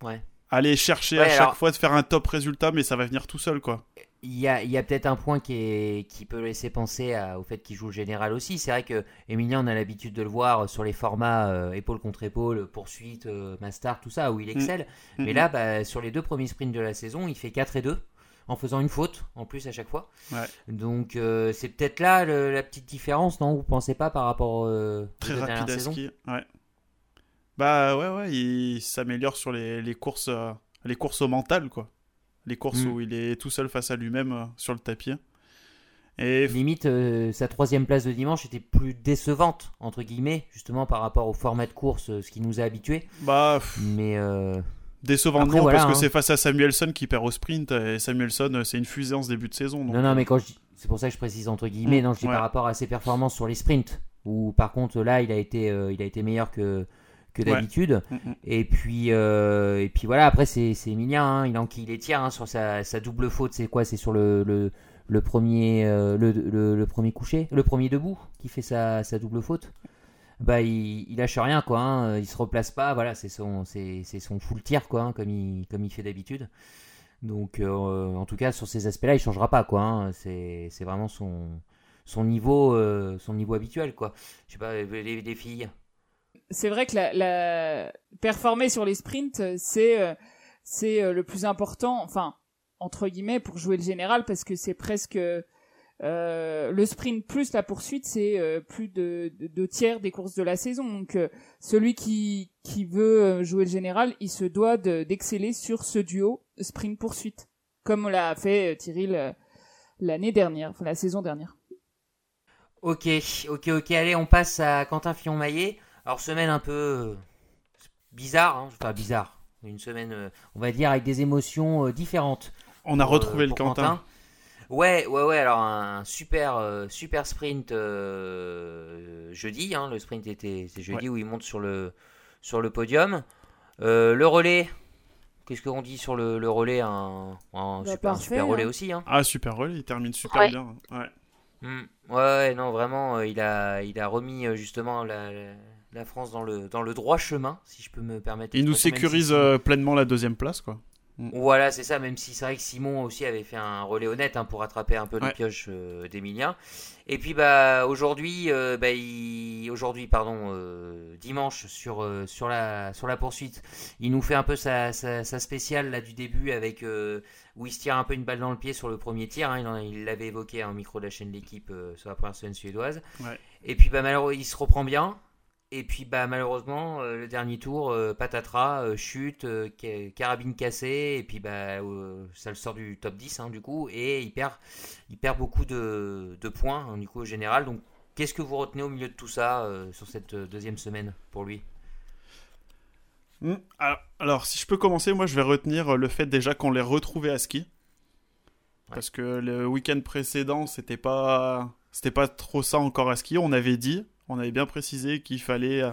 A: Ouais.
D: Aller chercher
A: Ouais,
D: à chaque fois de faire un top résultat, mais ça va venir tout seul quoi.
A: Il y a, a peut-être un point qui, est, qui peut laisser penser à- au fait qu'il joue le général aussi. C'est vrai que Emilien, on a l'habitude de le voir sur les formats euh, épaule contre épaule, poursuite, euh, master, tout ça, où il excelle. Mais
D: Mhm.
A: là, bah, sur les deux premiers sprints de la saison, il fait 4 et 2 en faisant une faute en plus à chaque fois.
D: Ouais.
A: Donc euh, c'est peut-être là le- la petite différence, non? Vous pensez pas par rapport euh,
D: Très rapide à ski, ouais. Bah ouais, ouais, il s'améliore sur les, les courses, euh, les courses au mental quoi. Les courses
A: Mm.
D: où il est tout seul face à lui-même euh, sur le tapis. Et
A: Limite, euh, sa troisième place de dimanche était plus décevante, entre guillemets, justement par rapport au format de course, ce qui nous a habitués.
D: bah
A: Mais
D: décevant non
A: voilà,
D: parce que
A: hein.
D: c'est face à Samuelson qui perd au sprint et Samuelson c'est une fusée en ce début de saison. donc,
A: non, non, mais quand je dis, c'est pour ça que je précise entre guillemets,
D: Mm,
A: non, je dis
D: ouais.
A: par rapport à ses performances sur les sprints, où par contre là, il a été, il a été meilleur que, que d'habitude.
D: mm, mm.
A: Et puis, euh, et puis voilà, après c'est c'est Emilien, hein, il enquille les tirs hein, sur sa, sa double faute, c'est quoi? C'est sur le, le, le premier, euh, le, le, le premier couché, le premier debout qui fait sa, sa double faute? Bah il, il lâche rien quoi, hein, il se replace pas, voilà, c'est son, c'est c'est son full tir quoi, hein, comme il, comme il fait d'habitude. Donc euh, en tout cas sur ces aspects-là, il changera pas quoi, c'est c'est vraiment son, son niveau, euh, son niveau habituel quoi. Je sais pas les, les filles?
B: C'est vrai que la, la performer sur les sprints, euh, c'est euh, c'est euh, le plus important, enfin entre guillemets pour jouer le général parce que c'est presque euh, le sprint plus la poursuite, c'est euh, plus de deux tiers des courses de la saison. Donc euh, celui qui, qui veut jouer le général, il se doit d'exceller sur ce duo sprint poursuite, comme l'a fait Thierry l'année dernière, enfin la saison dernière.
A: Ok, ok, ok. Allez, on passe à Quentin Fillon-Maillet. Alors semaine un peu bizarre, hein, enfin bizarre. Une semaine, on va dire, avec des émotions différentes.
D: On a retrouvé le Quentin.
A: Ouais, ouais, ouais. Alors un super, euh, super sprint euh, jeudi. Hein, le sprint était c'est jeudi où il monte sur le sur le podium. Euh, le relais. Qu'est-ce qu'on dit sur le, le relais? Un, un, bah, super, relais hein. aussi. Hein.
D: Ah super relais, il termine super bien. Ouais.
A: Hmm. ouais. non vraiment, il a il a remis justement la, la, France dans le dans le droit chemin, si je peux me permettre.
D: Il nous sécurise pleinement la deuxième place, quoi.
A: Mm. Voilà, c'est ça, même si c'est vrai que Simon aussi avait fait un relais honnête hein, pour attraper un peu les pioches euh, d'Emilien. Et puis bah aujourd'hui, euh, bah, aujourd'hui pardon, euh, dimanche sur sur la sur la poursuite, il nous fait un peu sa, sa, spéciale là du début avec où il se tire un peu une balle dans le pied sur le premier tir. Hein, il l'avait évoqué en micro de la chaîne de l'équipe sur la première semaine suédoise. Et puis bah malheureusement il se reprend bien. Et puis bah malheureusement euh, le dernier tour euh, patatras euh, chute carabine cassée et puis bah ça le sort du top 10 hein, du coup et il perd il perd beaucoup de, points hein, du coup au général. Donc qu'est-ce que vous retenez au milieu de tout ça sur cette deuxième semaine pour lui?
D: Hmm, alors, si je peux commencer moi je vais retenir le fait déjà qu'on l'ait retrouvé à ski. Parce que le week-end précédent c'était pas c'était pas trop ça encore à ski on avait dit on avait bien précisé qu'il fallait euh,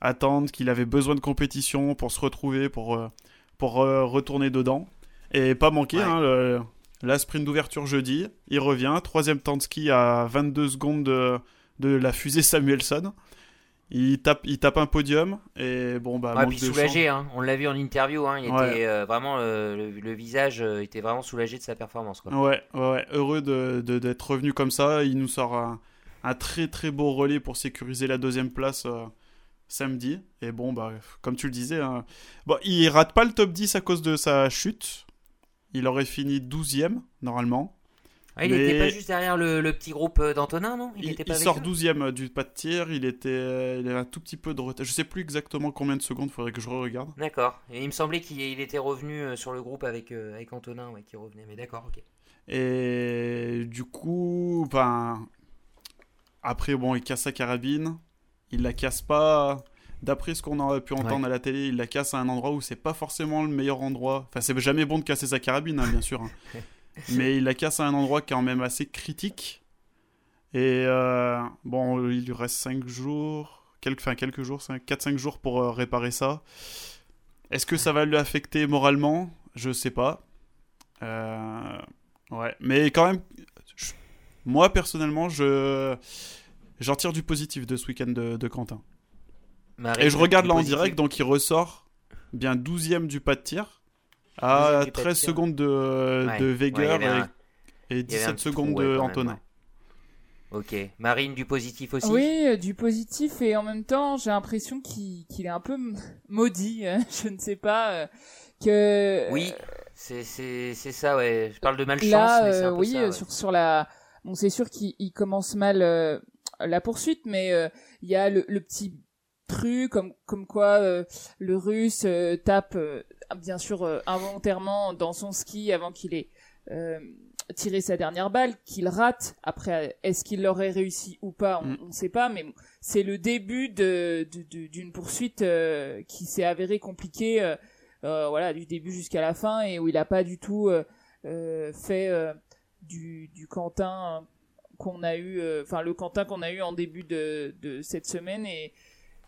D: attendre, qu'il avait besoin de compétition pour se retrouver, pour, euh, pour euh, retourner dedans. Et pas manquer, hein, la sprint d'ouverture jeudi, il revient, troisième temps de ski à 22 secondes de, la fusée Samuelson. Il tape, il tape un podium et bon bah.
A: puis soulagé, hein. on l'a vu en interview, hein. il était vraiment le, visage était vraiment soulagé de sa performance. Quoi.
D: Ouais, ouais, heureux d'être de, revenu comme ça. Il nous sort un, un très très beau relais pour sécuriser la deuxième place euh, samedi. Et bon, bah, comme tu le disais, hein, bon, il rate pas le top 10 à cause de sa chute. Il aurait fini 12ème normalement.
A: Ah, il n'était pas juste derrière le, petit groupe euh, d'Antonin, non?
D: Il, sort 12ème euh, du pas de tir, il était il avait un tout petit peu de retard. Je sais plus exactement combien de secondes, il faudrait que je re-regarde.
A: D'accord. Et il me semblait qu'il était revenu sur le groupe avec, avec Antonin, qui revenait, mais d'accord, ok.
D: Et du coup, ben, après, bon, il casse sa carabine. Il la casse pas. D'après ce qu'on a pu entendre à la télé, il la casse à un endroit où c'est pas forcément le meilleur endroit. Enfin, c'est jamais bon de casser sa carabine, hein, bien sûr. Hein. Mais il la casse à un endroit quand même assez critique. Et euh, bon, il lui reste 5 jours, quelques, enfin quelques jours, 4-5 jours pour euh, réparer ça. Est-ce que ça va lui affecter moralement? Je sais pas. Euh, ouais, mais quand même, moi personnellement, je j'en tire du positif de ce week-end de, Quentin. et je regarde là en direct, donc il ressort bien 12ème du pas de tir à 13 secondes de, de et, 17 secondes de Antonin.
A: Ok. Marine, du positif aussi
B: Oui, euh, du positif et en même temps, j'ai l'impression qu'il est un peu maudit. Hein. je ne sais pas. Euh, que...
A: Oui, c'est ça, ouais. Je parle de malchance. Là, mais un peu
B: oui,
A: ça,
B: sur, sur la Bon, c'est sûr qu'il commence mal euh, la poursuite, mais euh, il y a le, petit truc comme comme quoi euh, le Russe tape bien sûr involontairement dans son ski avant qu'il ait tiré sa dernière balle, qu'il rate. Après, est-ce qu'il l'aurait réussi ou pas On ne mm. sait pas, mais c'est le début de d'une poursuite qui s'est avérée compliquée. voilà, du début jusqu'à la fin et où il n'a pas du tout fait du, du Quentin qu'on a eu, euh, enfin le Quentin qu'on a eu en début de, de cette semaine et,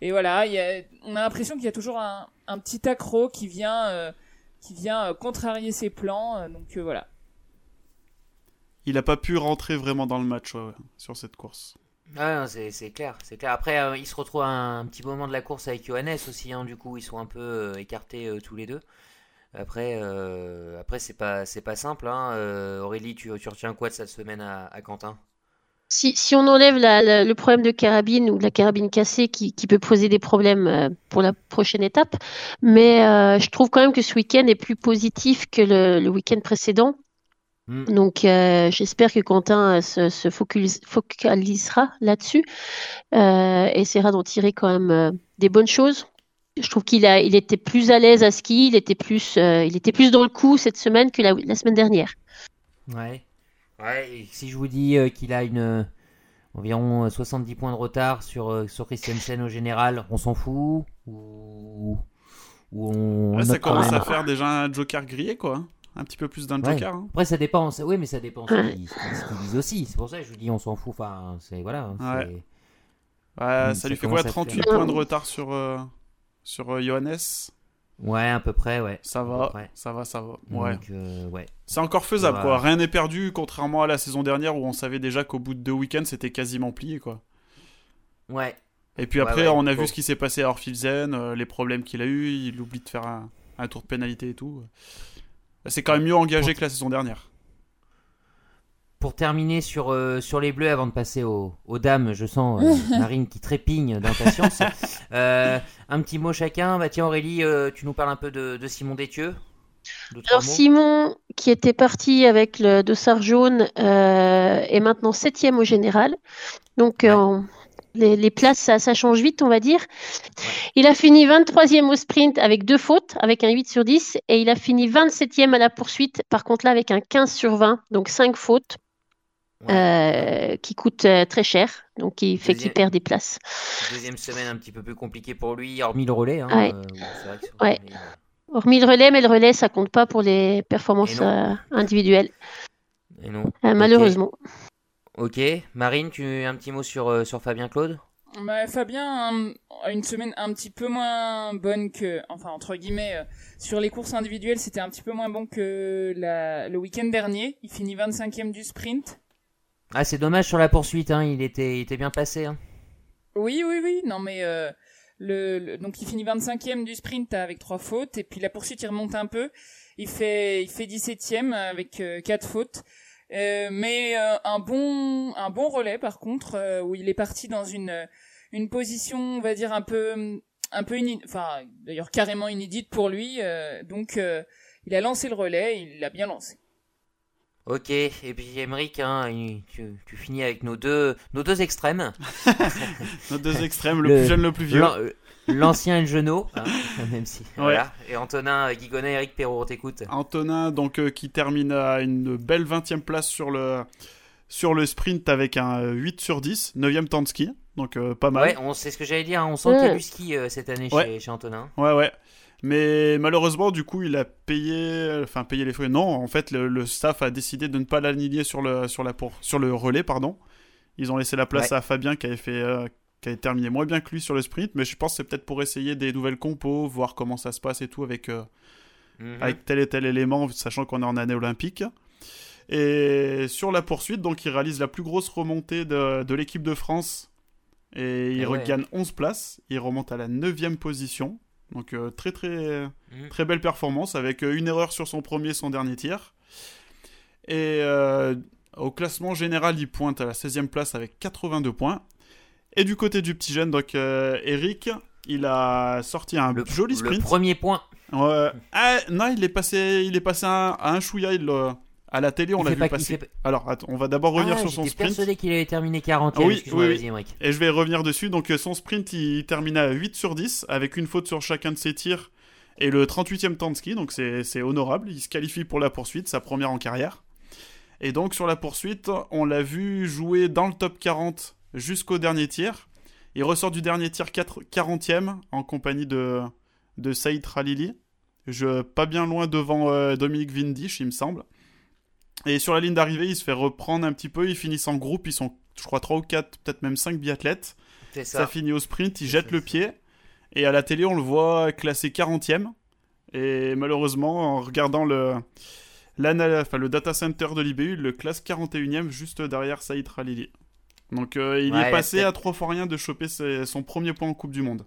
B: et voilà, y a, on a l'impression qu'il y a toujours un, un petit accro qui vient, euh, qui vient euh, contrarier ses plans, donc voilà.
D: Il n'a pas pu rentrer vraiment dans le match sur cette course.
A: Ah, c'est clair, c'est clair. Après, il se retrouve à un, petit moment de la course avec Johannes aussi, hein, du coup, ils sont un peu écartés tous les deux. Après, euh, après c'est pas c'est pas simple. Hein. Euh, Aurélie, tu, tu, retiens quoi de cette semaine à, à Quentin?
C: Si, si, on enlève la, le problème de carabine ou de la carabine cassée qui, qui peut poser des problèmes euh, pour la prochaine étape, mais je trouve quand même que ce week-end est plus positif que le, le week-end précédent.
A: Mm.
C: Donc, euh, j'espère que Quentin euh, se, se focalisera là-dessus, euh, essaiera d'en tirer quand même euh, des bonnes choses. Je trouve qu'il a, il était plus à l'aise à ski, il était plus, euh, il était plus dans le coup cette semaine que la, la semaine dernière.
A: Ouais. Ouais, et si je vous dis euh, qu'il a une euh, environ euh, 70 points de retard sur, euh, sur Christiansen au général, on s'en fout ou, ou on
D: Ouais, ça commence à faire déjà un Joker grillé, quoi. hein. Un petit peu plus d'un
A: Ouais.
D: Joker. hein.
A: Après, ça dépend. ça- Oui, mais ça dépend ce qu'ils ce qu'ils disent aussi. C'est pour ça que je vous dis, on s'en fout. Enfin, c'est voilà. c'est-
D: Ouais. Ouais,
A: Mm,
D: ça
A: ça
D: lui fait quoi
A: à
D: 38
C: faire.
D: points de retard sur, euh, sur euh, Johannes
A: Ouais, à peu près, ouais.
D: Ça va, ça va, ça va. Ouais.
A: Euh, ouais.
D: C'est encore faisable,
A: Ouais.
D: quoi. Rien n'est perdu, contrairement à la saison dernière où on savait déjà qu'au bout de deux week-ends, c'était quasiment plié, quoi.
A: Ouais.
D: Et puis après,
A: ouais,
D: on a vu ce qui s'est passé à Orfilzen, euh, les problèmes qu'il a eu, il oublie de faire un, un tour de pénalité et tout. C'est quand même mieux engagé que la saison dernière.
A: Pour terminer sur, euh, sur les bleus, avant de passer aux, aux dames, je sens euh, Marine qui trépigne d'impatience. Euh, un petit mot chacun. Bah, tiens, Aurélie, euh, tu nous parles un peu de, de Simon Détieux
C: Alors Simon, qui était parti avec le dossard jaune, euh, est maintenant septième au général. Donc
A: Ouais.
C: euh, on- les, les places, ça, ça change vite, on va dire. Il a fini 23e au sprint avec deux fautes, avec un 8 sur 10, et il a fini 27e à la poursuite, par contre là avec un 15 sur 20, donc 5 fautes,
A: Ouais.
C: euh, qui coûtent euh, très cher, donc qui fait qu'il perd des places.
A: Deuxième semaine un petit peu plus compliquée pour lui, hormis le relais. Hein,
C: Ouais.
A: euh, vrai que
C: Ouais. Hormis le relais, mais le relais, ça compte pas pour les performances euh, individuelles,
A: et non.
C: euh, malheureusement.
A: Ok. Marine, tu un petit mot sur, euh, sur Fabien Claude?
B: Bah, Fabien a une semaine un petit peu moins bonne que, enfin entre guillemets, euh, sur les courses individuelles, c'était un petit peu moins bon que la, le week-end dernier. Il finit 25e du sprint.
A: Ah, c'est dommage sur la poursuite. Hein, il, était, il était bien placé. Hein.
B: Oui, oui, oui. Non, mais euh, le, le- donc il finit 25e du sprint avec trois fautes et puis la poursuite il remonte un peu. Il fait il fait 17e avec euh, quatre fautes. Euh, mais euh, un bon un bon relais par contre euh, où il est parti dans une une position on va dire un peu un peu inédite enfin d'ailleurs carrément inédite pour lui donc il a lancé le relais il l'a bien lancé
A: Ok. Et puis Emeric, hein, tu, tu finis avec nos deux, nos deux extrêmes.
D: Nos deux extrêmes, le,
A: Le-
D: plus jeune, le plus vieux.
A: Euh, L'ancien et le genou, hein, même si.
D: Ouais.
A: Voilà. Et Antonin euh, Guigonnet, Eric Perrault, on t'écoute.
D: Antonin, donc, euh, qui termine à une belle 20e place sur le, sur le sprint avec un euh, 8 sur 10, 9e temps de ski. Donc, euh, pas mal.
A: Ouais, on sait ce que j'allais dire. hein, On sent qu'il y a du ski euh, cette année
D: Ouais.
A: chez, chez Antonin.
D: Ouais, ouais. Mais malheureusement, du coup, il a payé, enfin payé les frais. Non, en fait, le, le staff a décidé de ne pas l'aligner sur le sur la pour, sur le relais, pardon. Ils ont laissé la place
A: Ouais.
D: à Fabien qui avait fait, euh, qui avait terminé moins bien que lui sur le sprint. Mais je pense que c'est peut-être pour essayer des nouvelles compos, voir comment ça se passe et tout avec euh,
A: Mhm.
D: avec tel et tel élément, sachant qu'on est en année olympique. Et sur la poursuite, donc, il réalise la plus grosse remontée de, de l'équipe de France. Et il
A: ouais.
D: regagne 11 places. Il remonte à la 9 position. Donc, euh, très, très,
A: Mhm.
D: très belle performance avec euh, une erreur sur son premier, son dernier tir. Et euh, au classement général, il pointe à la 16e place avec 82 points. Et du côté du petit jeune, donc euh, Eric, il a sorti un
A: Le,
D: joli
A: le
D: sprint.
A: premier point.
D: Ah, non, il est passé, il est passé à un, à un chouïa. il à la télé, on l'a vu
A: pas-
D: passer.
A: fait
D: Alors, attends, on va d'abord revenir
A: Ah,
D: sur son sprint.
A: persuadé qu'il avait terminé 40
D: Ah oui, oui. Et je vais revenir dessus. Donc, euh, son sprint, il termine à 8 sur 10, avec une faute sur chacun de ses tirs et le 38e temps de ski. Donc, c'est honorable. Il se qualifie pour la poursuite, sa première en carrière. Et donc, sur la poursuite, on l'a vu jouer dans le top 40 jusqu'au dernier tir. Il ressort du dernier tir 4 40e en compagnie de, de Saïd Khalili. Je, pas bien loin devant euh, Dominique Vindisch, il me semble. Et sur la ligne d'arrivée, il se fait reprendre un petit peu. Ils finissent en groupe. Ils sont, je crois, 3 ou 4, peut-être même 5 biathlètes. Ça.
A: ça.
D: finit au sprint. Il jette le pied. Et à la télé, on le voit classé 40e. Et malheureusement, en regardant le, enfin, le data center de l'IBU, il le classe 41e juste derrière Saïd Khalili. Donc euh, il
A: Ouais,
D: est passé à 3 fois rien de choper ses- son premier point en Coupe du Monde.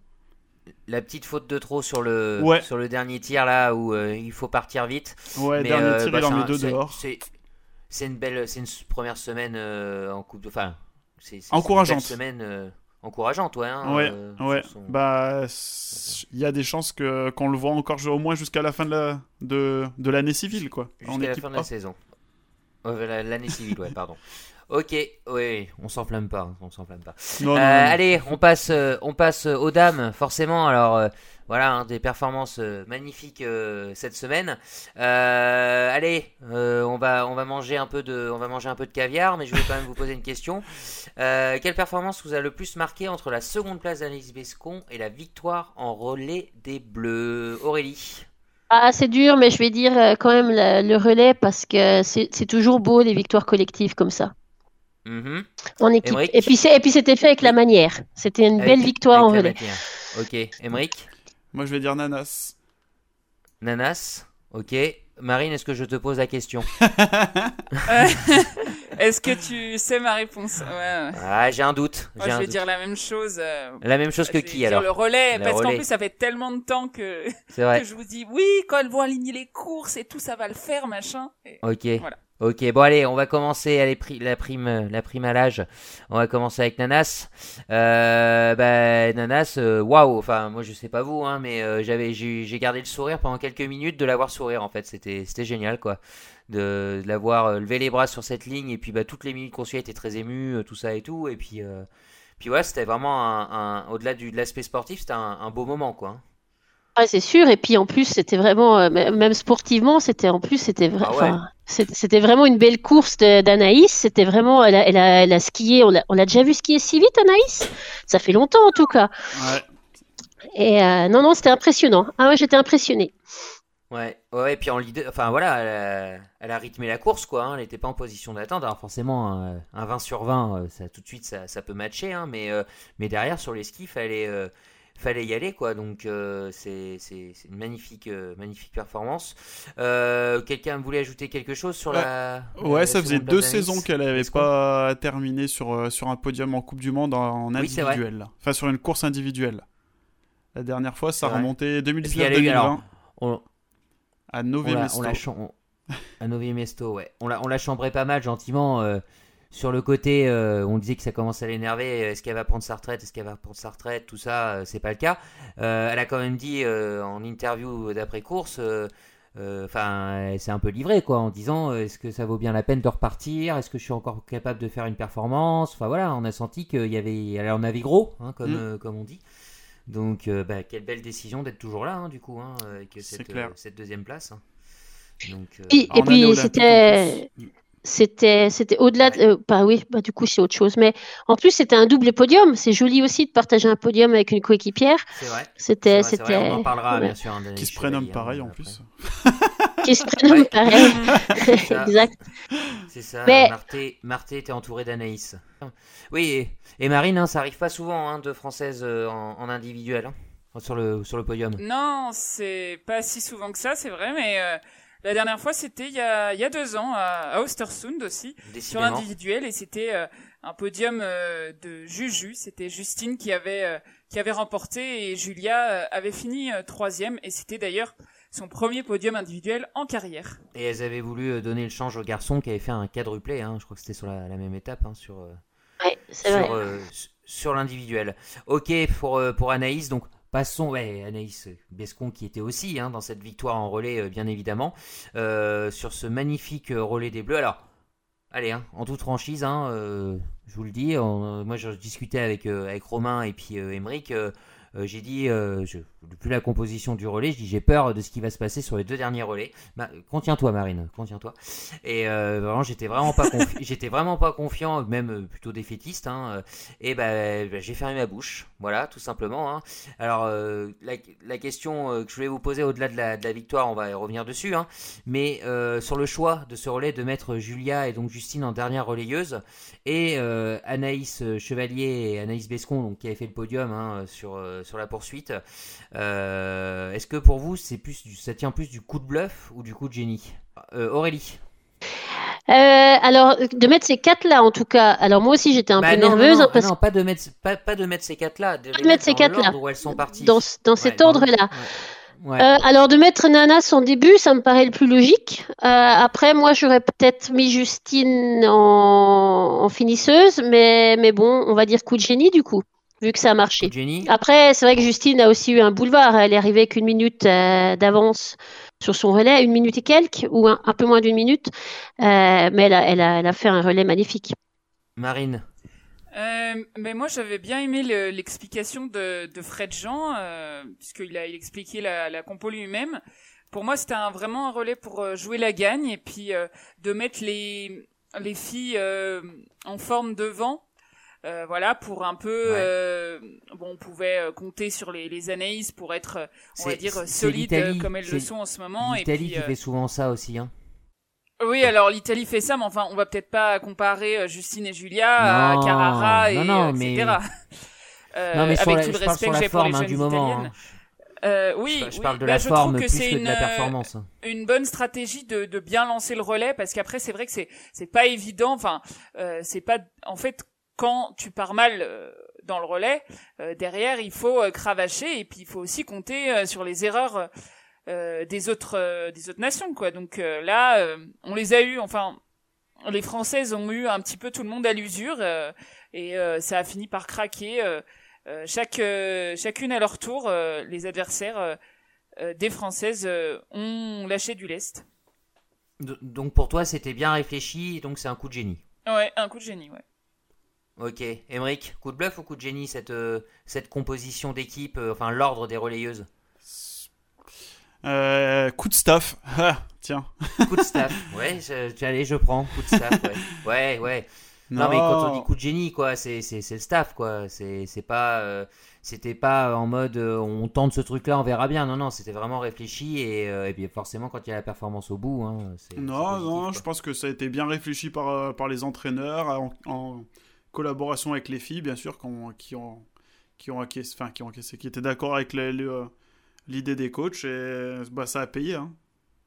A: La petite faute de trop sur le,
D: Ouais.
A: sur le dernier tir là où euh, il faut partir vite.
D: Ouais,
A: Mais,
D: dernier
A: euh,
D: tir,
A: bah,
D: il en
A: c'est
D: met deux dehors.
A: C'est une belle, c'est une première semaine euh, en coupe de, enfin, c'est
D: Encourageante.
A: une belle semaine euh, encourageante, ouais. hein,
D: Ouais,
A: euh,
D: ouais.
A: son-
D: Bah, il y a des chances que qu'on le voit encore jouer au moins jusqu'à la fin de la de, de l'année civile, quoi.
A: Jusqu'à la
D: équipe
A: fin de la saison. La- L'année civile, ouais, pardon. Ok, oui, on s'enflamme pas, hein, on s'enflamme pas.
D: Non, non, non.
A: allez, on passe, on passe aux dames, forcément. Alors voilà, hein, des performances euh, magnifiques euh, cette semaine. Euh, allez, on va, on va manger un peu de, on va manger un peu de caviar, mais je vais quand même vous poser une question. Quelle performance vous a le plus marqué entre la seconde place d'Anaïs Bescon et la victoire en relais des Bleus, Aurélie
C: Ah, c'est dur, mais je vais dire quand même le relais parce que c'est toujours beau les victoires collectives comme ça, en équipe.
A: Émeric?
C: Et puis c'était fait avec la manière. C'était une
A: Avec-
C: belle victoire en relais.
A: Ok, Emeric,
D: Moi, je vais dire Nanas.
A: Nanas, ok. Marine, est-ce que je te pose la question
B: Euh, Est-ce que tu sais ma réponse Ouais, ouais.
A: Ah, j'ai un doute.
B: Moi, je vais
A: doute.
B: dire la même chose. euh,
A: La même chose
B: je
A: que
B: vais
A: qui
B: dire
A: alors
B: Le relais,
A: Le
B: parce qu'en plus, ça fait tellement de temps que,
A: C'est vrai.
B: que je vous dis, oui, quand elles vont aligner les courses et tout, ça va le faire, machin. Et-
A: Ok.
B: Voilà.
A: Ok. Bon allez, on va commencer. Allez, pri- la prime, la prime à l'âge. On va commencer avec Nanas. Euh, bah, Nanas, euh, waouh. Enfin, moi je sais pas vous, hein, mais euh, j'avais, j'ai gardé le sourire pendant quelques minutes de la voir sourire. En fait, c'était, génial quoi. De, de la voir euh, lever les bras sur cette ligne et puis bah toutes les minutes qu'on suit elle était très émue, euh, tout ça et tout. Et puis, puis voilà, c'était vraiment un, au-delà de l'aspect sportif, c'était un beau moment quoi.
C: Ouais, c'est sûr. Et puis en plus, c'était vraiment, euh, même sportivement, c'était en plus, c'était vrai.
A: Ah ouais.
C: c'était vraiment une belle course de- d'Anaïs. C'était vraiment, elle a, elle a, elle a skié. On l'a déjà vu skier si vite, Anaïs? Ça fait longtemps en tout cas.
D: Ouais.
C: Et euh, non, non, c'était impressionnant. Ah ouais, j'étais impressionnée.
A: Ouais, ouais, et puis en leader, enfin voilà, elle a, elle a rythmé la course quoi, hein, elle n'était pas en position d'attente. Alors forcément, un, un 20 sur 20, euh, ça, tout de suite ça, ça peut matcher, hein, mais, euh, mais derrière sur les skis, fallait, euh, fallait y aller quoi, donc euh, c'est une magnifique, euh, magnifique performance. Euh, Quelqu'un voulait ajouter quelque chose sur la.
D: Ouais,
A: la
D: ça faisait deux saisons qu'elle avait
A: Est-ce qu'on-
D: pas terminé sur, sur un podium en Coupe du Monde en, individuel. Enfin, sur une course individuelle. La dernière fois, ça remontait
A: Et puis, elle a eu,
D: 2019-2020
A: alors, on,
D: à Nové Mesto.
A: on on- à Novi Mesto, ouais. On l'a, on l'a chambré pas mal gentiment. Euh, sur le côté, euh, on disait que ça commence à l'énerver. Est-ce qu'elle va prendre sa retraite Est-ce qu'elle va prendre sa retraite Tout ça, euh, c'est pas le cas. Euh, elle a quand même dit euh, en interview d'après course. euh, euh, Enfin, elle s'est un peu livrée quoi, en disant euh, est-ce que ça vaut bien la peine de repartir Est-ce que je suis encore capable de faire une performance Enfin voilà, on a senti qu'il y avait, elle en avait gros, hein, comme,
D: Mm.
A: euh, comme on dit. Donc, euh, bah, quelle belle décision d'être toujours là, hein, du coup, hein, avec
D: C'est
A: cette,
D: clair.
A: euh, cette deuxième place. hein. Donc, euh,
C: Et, puis c'était. C'était, c'était au-delà. De, euh, bah oui, bah du coup c'est autre chose. Mais en plus c'était un double podium. C'est joli aussi de partager un podium avec une coéquipière.
A: c'est vrai.
C: C'était, c'était.
A: on en parlera
C: ouais.
A: bien sûr. hein,
D: Qui se prénomme
A: hein,
D: pareil en
A: après.
D: plus.
C: Qui se prénomme pareil. exact.
A: C'est ça,
C: Mais-
A: Marté, Marté était entourée d'Anaïs. Oui, et, et Marine, hein, ça arrive pas souvent, hein, deux françaises euh, en, en individuel, hein, sur, le, sur le podium.
B: Non, c'est pas si souvent que ça, c'est vrai, mais euh, la dernière fois, c'était il y a, il y a deux ans à, à Ostersund aussi, sur l'individuel, et c'était euh, un podium euh, de Juju. C'était Justine qui avait euh, qui avait remporté et Julia euh, avait fini euh, troisième, et c'était d'ailleurs son premier podium individuel en carrière.
A: Et elles avaient voulu donner le change au garçon qui avait fait un quadruplé, hein, je crois que c'était sur la, la même étape, hein, sur, euh,
C: Ouais, c'est vrai.
A: sur, euh, sur l'individuel. Ok pour, pour Anaïs, donc passons, ouais, Anaïs Bescon qui était aussi hein, dans cette victoire en relais, euh, bien évidemment, euh, sur ce magnifique euh, relais des Bleus. Alors, allez, hein, en toute franchise, hein, je vous le dis, moi je discutais avec, avec Romain et puis euh, j'ai dit, depuis la composition du relais, je dis j'ai peur de ce qui va se passer sur les deux derniers relais. Ma- contiens-toi Marine, contiens-toi. Et euh, vraiment, j'étais vraiment pas j'étais vraiment pas confiant, même euh, plutôt défaitiste. Hein, euh, et ben, bah, j'ai fermé ma bouche, voilà, tout simplement. Hein. Alors, la, question que je voulais vous poser au-delà de la, de la victoire, on va y revenir dessus. Hein, mais sur le choix de ce relais de mettre Julia et donc Justine en dernière relayeuse et Anaïs Chevalier et Anaïs Bescon, qui avait fait le podium sur sur la poursuite. Euh, Est-ce que pour vous, c'est plus du, ça tient plus du coup de bluff ou du coup de génie? Euh, Aurélie.
C: Euh, alors, de mettre ces quatre-là, en tout cas. Alors, moi aussi, j'étais un
A: Bah
C: peu
A: non,
C: nerveuse.
A: non,
C: hein, parce
A: non, pas de mettre, pas, pas de mettre ces quatre-là, de,
C: de mettre ces quatre-là.
A: où elles sont parties.
C: dans, dans cet
A: Ouais,
C: ordre-là.
A: Ouais.
C: Euh, alors, de mettre Nanas en début, ça me paraît le plus logique. Euh, après, moi, j'aurais peut-être mis Justine en, en finisseuse, mais, mais bon, on va dire coup de génie, du coup, vu que ça a marché.
A: Jenny.
C: Après, c'est vrai que Justine a aussi eu un boulevard. Elle est arrivée avec une minute euh, d'avance sur son relais, une minute et quelques, ou un, peu moins d'une minute. Euh, mais elle a, elle, a, elle a fait un relais magnifique.
A: Marine
B: euh, mais moi j'avais bien aimé l'explication de, de, Fred Jean euh, puisqu'il a il expliqué la, la compo lui-même. Pour moi c'était un, vraiment un relais pour jouer la gagne et puis euh, de mettre les les filles en forme devant euh, voilà, pour un peu, euh, bon, on pouvait euh, compter sur les, les Anaïs pour être, on va dire, solides comme elles le sont en ce moment.
A: L'Italie qui fait souvent ça aussi, hein.
B: Oui, alors l'Italie fait ça, mais enfin, on va peut-être pas comparer Justine et Julia à Carrara et
A: non,
B: etc.
A: Mais... non, mais avec tout le respect que j'ai pour les hein, jeunes du moment,
B: hein. Euh, oui,
A: je, parle de
B: bah,
A: la
B: je
A: forme
B: trouve que
A: c'est
B: une,
A: de la performance.
B: une bonne stratégie de, de bien lancer le relais parce qu'après c'est vrai que c'est c'est pas évident. Enfin, euh, c'est pas en fait quand tu pars mal euh, dans le relais, euh, derrière il faut euh, cravacher et puis il faut aussi compter sur les erreurs des autres des autres nations quoi. Donc là, on les a eu, enfin les Françaises ont eu un petit peu tout le monde à l'usure et ça a fini par craquer. chaque chacune à leur tour, les adversaires des Françaises ont lâché du lest.
A: Donc pour toi, c'était bien réfléchi, donc c'est un coup de génie.
B: Ouais, un coup de génie, ouais.
A: Ok, Emric, coup de bluff ou coup de génie cette, euh, cette composition d'équipe, euh, enfin l'ordre des relayeuses
D: euh, Coup de staff, ah, tiens.
A: Coup de staff, ouais, je, allez, je prends, coup de staff, ouais, ouais. ouais. Non. mais quand on dit coup de génie, quoi, c'est le staff, quoi. C'est pas, c'était pas en mode on tente ce truc-là, on verra bien. Non, non, c'était vraiment réfléchi et, et puis forcément quand il y a la performance au bout. Hein,
D: non, non, je pense que ça a été bien réfléchi par, par les entraîneurs en collaboration avec les filles, bien sûr, qui ont, qui ont, qui ont encaissé, enfin, qui ont encaissé, qui étaient d'accord avec euh, l'idée des coachs, et bah, ça a payé. Hein.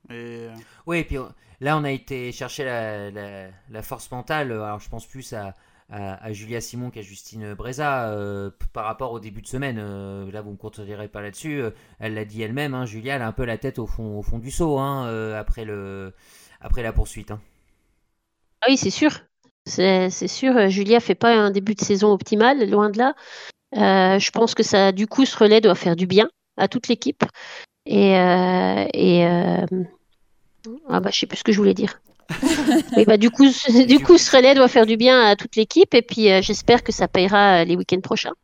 D: Et...
A: Oui, et puis là, on a été chercher la, la, force mentale. Alors, je pense plus à, à, Julia Simon qu'à Justine Breza euh, par rapport au début de semaine. Euh, là, vous ne me pas là-dessus. elle l'a dit elle-même. Hein, Julia, elle a un peu la tête au fond, au fond du seau hein, après, le, après la poursuite. Hein.
C: Ah oui, c'est sûr. C'est sûr, euh, Julia fait pas un début de saison optimal, loin de là. Euh, je pense que ça, du coup, ce relais doit faire du bien à toute l'équipe. Et, euh, et ah bah, je sais plus ce que je voulais dire. bah, du coup, du coup, ce relais doit faire du bien à toute l'équipe. Et puis, j'espère que ça payera les week-ends prochains.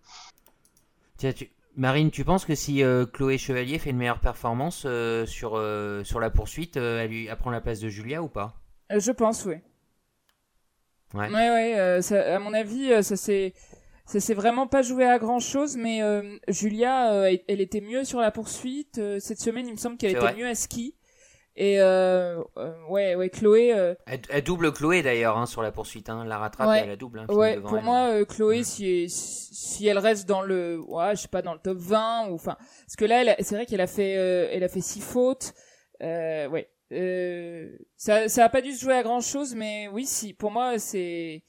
A: Tiens, Marine, tu penses que si Chloé Chevalier fait une meilleure performance sur, sur la poursuite, elle, lui, elle prend la place de Julia ou pas?
B: Je pense, oui. Ouais, ouais, euh, ça, à mon avis, euh, ça s'est ça s'est vraiment pas joué à grand chose, mais euh, Julia, elle était mieux sur la poursuite. cette semaine, il me semble qu'elle était mieux à ski. Et ouais, ouais, Chloé.
A: Elle, double Chloé d'ailleurs hein, sur la poursuite, hein, la rattrape et elle la double. Hein,
B: ouais, pour moi, Chloé, si, si elle reste dans le, ouais, je sais pas, dans le top 20 ou enfin, parce que là, c'est vrai qu'elle a fait, elle a fait six fautes. ouais, euh, ça, ça a pas dû se jouer à grand chose, mais oui, si pour moi c'est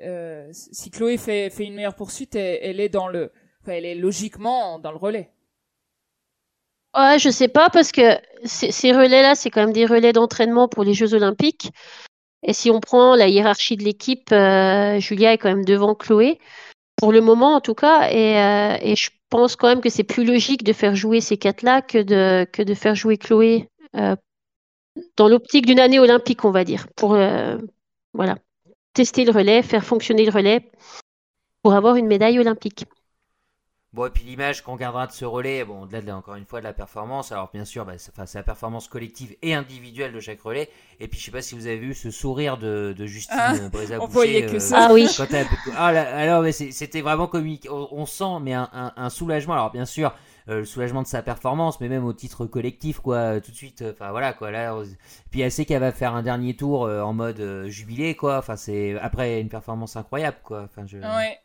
B: euh, si Chloé fait, une meilleure poursuite, elle, est dans le, enfin, elle est logiquement dans le relais.
C: Ouais, je sais pas parce que ces relais-là, c'est quand même des relais d'entraînement pour les Jeux Olympiques. Et si on prend la hiérarchie de l'équipe, euh, Julia est quand même devant Chloé pour le moment en tout cas. Et, je pense quand même que c'est plus logique de faire jouer ces quatre-là que de que de faire jouer Chloé dans l'optique d'une année olympique, on va dire, pour euh, voilà, tester le relais, faire fonctionner le relais pour avoir une médaille olympique.
A: Bon, et puis l'image qu'on gardera de ce relais, bon, au-delà encore une fois de la performance, alors bien sûr, bah, c'est la performance collective et individuelle de chaque relais. Et puis je sais pas si vous avez vu ce sourire de, Justine ah,
B: On voyait que euh,
C: ça. Ah oui.
A: ah, alors, mais c'était vraiment comique. On, sent, mais un, soulagement. Alors bien sûr, euh, le soulagement de sa performance, mais même au titre collectif, quoi, tout de suite. Enfin voilà, quoi. Là, puis elle sait qu'elle va faire un dernier tour euh, en mode euh, jubilé, quoi. Enfin c'est après une performance incroyable, quoi. Enfin je.
B: Ouais.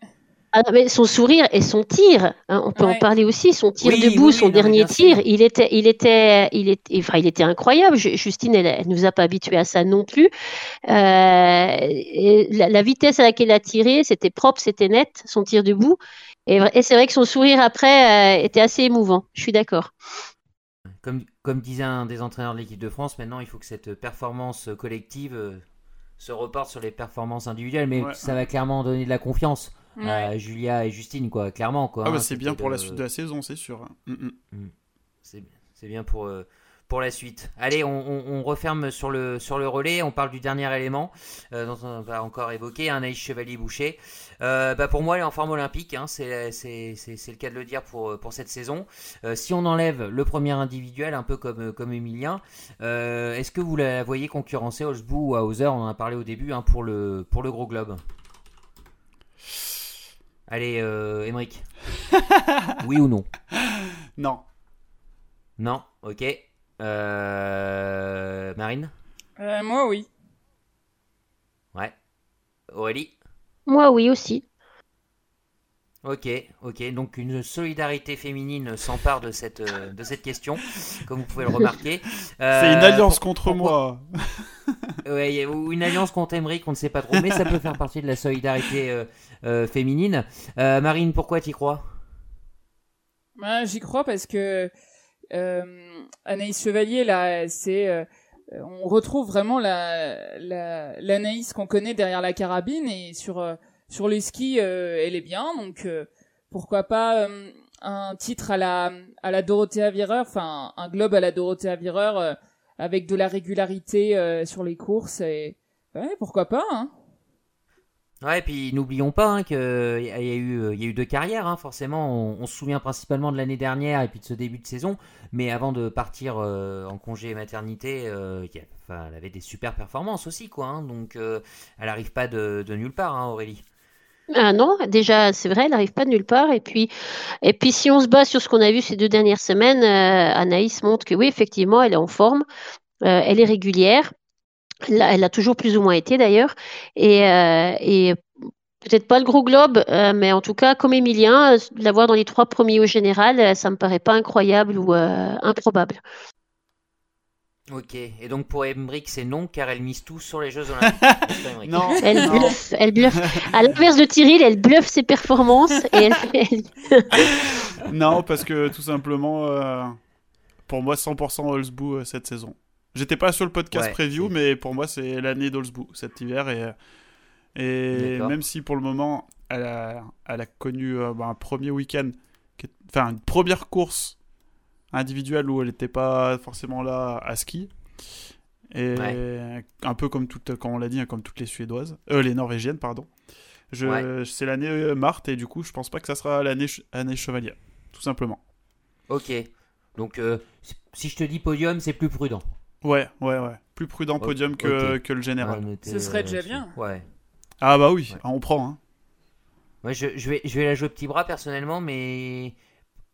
C: Ah mais son sourire et son tir, hein, on peut en parler aussi. Son tir debout, son dernier tir, il était, il était, il était, enfin, il était incroyable. Justine, elle, elle nous a pas habitués à ça non plus. Euh, la, la, vitesse à laquelle elle a tiré, c'était propre, c'était net. Son tir debout, et, c'est vrai que son sourire après euh, était assez émouvant. Je suis d'accord.
A: Comme, comme disait un des entraîneurs de l'équipe de France, maintenant il faut que cette performance collective euh, se reporte sur les performances individuelles, mais ça va clairement donner de la confiance à Julia et Justine, quoi, clairement. Quoi,
D: ah bah, c'est bien pour la suite de la saison, c'est sûr. Mm,
A: mm. Mm. C'est bien pour, euh, pour la suite. Allez, on, on- on referme sur le, sur le relais. On parle du dernier élément euh, dont on va encore évoquer, un Aïs Chevalier-Boucher. Euh, bah pour moi, elle est en forme olympique. Hein, c'est, le cas de le dire pour, pour cette saison. Euh, si on enlève le premier individuel, un peu comme, comme Emilien, est-ce que vous la voyez concurrencer Holzbou ou Hauser? On en a parlé au début hein, pour, le, pour le gros globe. Allez, euh, Emeric. oui ou non?
D: Non.
A: Non? Ok. Euh, Marine
B: Euh, moi, oui.
A: Ouais. Aurélie
C: Moi, oui aussi.
A: Ok, ok. Donc une solidarité féminine s'empare de cette, euh, de cette question, comme vous pouvez le remarquer. Euh,
D: C'est une alliance
A: pour-
D: contre
A: pourquoi-
D: moi.
A: Ouais, ou une alliance contre Emmerich, on ne sait pas trop, mais ça peut faire partie de la solidarité euh, euh, féminine. Euh, Marine, pourquoi t'y crois?
B: Ouais, J'y crois parce que euh, Anaïs Chevalier, là, c'est, euh, on retrouve vraiment la, la, l'Anaïs qu'on connaît derrière la carabine et sur euh, sur les skis, euh, elle est bien. Donc euh, pourquoi pas euh, un titre à la à la Dorothea Virer, enfin un globe à la Dorothea Virer euh, avec de la régularité euh, sur les courses et ouais, pourquoi pas. Hein.
A: Et puis n'oublions pas hein, qu'il y, a eu, deux carrières, hein, forcément. On, se souvient principalement de l'année dernière et puis de ce début de saison. Mais avant de partir euh, en congé maternité, euh, elle avait des super performances aussi, quoi. hein. donc, euh, elle arrive pas de, nulle part, Aurélie.
C: Ah non, déjà, c'est vrai, elle n'arrive pas de nulle part. Et puis, et puis, si on se base sur ce qu'on a vu ces deux dernières semaines, Anaïs montre que oui, effectivement, elle est en forme, elle est régulière. Là, elle a toujours plus ou moins été d'ailleurs. Et, euh, et peut-être pas le gros globe, euh, mais en tout cas, comme Emilien, euh, l'avoir dans les trois premiers au général, euh, ça me paraît pas incroyable ou euh, improbable.
A: Ok, et donc pour Emmerich, c'est non, car elle mise tout sur les Jeux Olympiques.
D: Non.
C: Elle
D: non.
C: bluffe, elle bluffe. À l'inverse de Tyril, elle bluffe ses performances et elle, elle-
D: Non, parce que tout simplement, euh, pour moi, 100% Holzbou euh, cette saison. J'étais pas sur le podcast
A: Ouais,
D: preview, mais pour moi, c'est l'année d'Holzbou cet hiver. Et, et même si pour le moment, elle a, elle a connu euh, bah, un premier week-end, enfin une première course individuelle où elle n'était pas forcément là à ski. Et un peu comme toutes, comme on l'a dit, hein, comme toutes les Suédoises, euh, les Norvégiennes, pardon. Je,
A: Ouais.
D: C'est l'année euh, Marthe et du coup, je pense pas que ça sera l'année année Chevalier, tout simplement.
A: Ok, donc euh, si je te dis podium, c'est plus prudent.
D: Ouais, ouais, ouais. Plus prudent podium que, que le général.
A: Ouais,
B: Ce serait déjà
A: euh,
B: bien.
A: Ouais.
D: Ah bah oui,
A: Ouais.
D: on prend. Hein.
A: Je, je vais, je vais la jouer petit bras personnellement, mais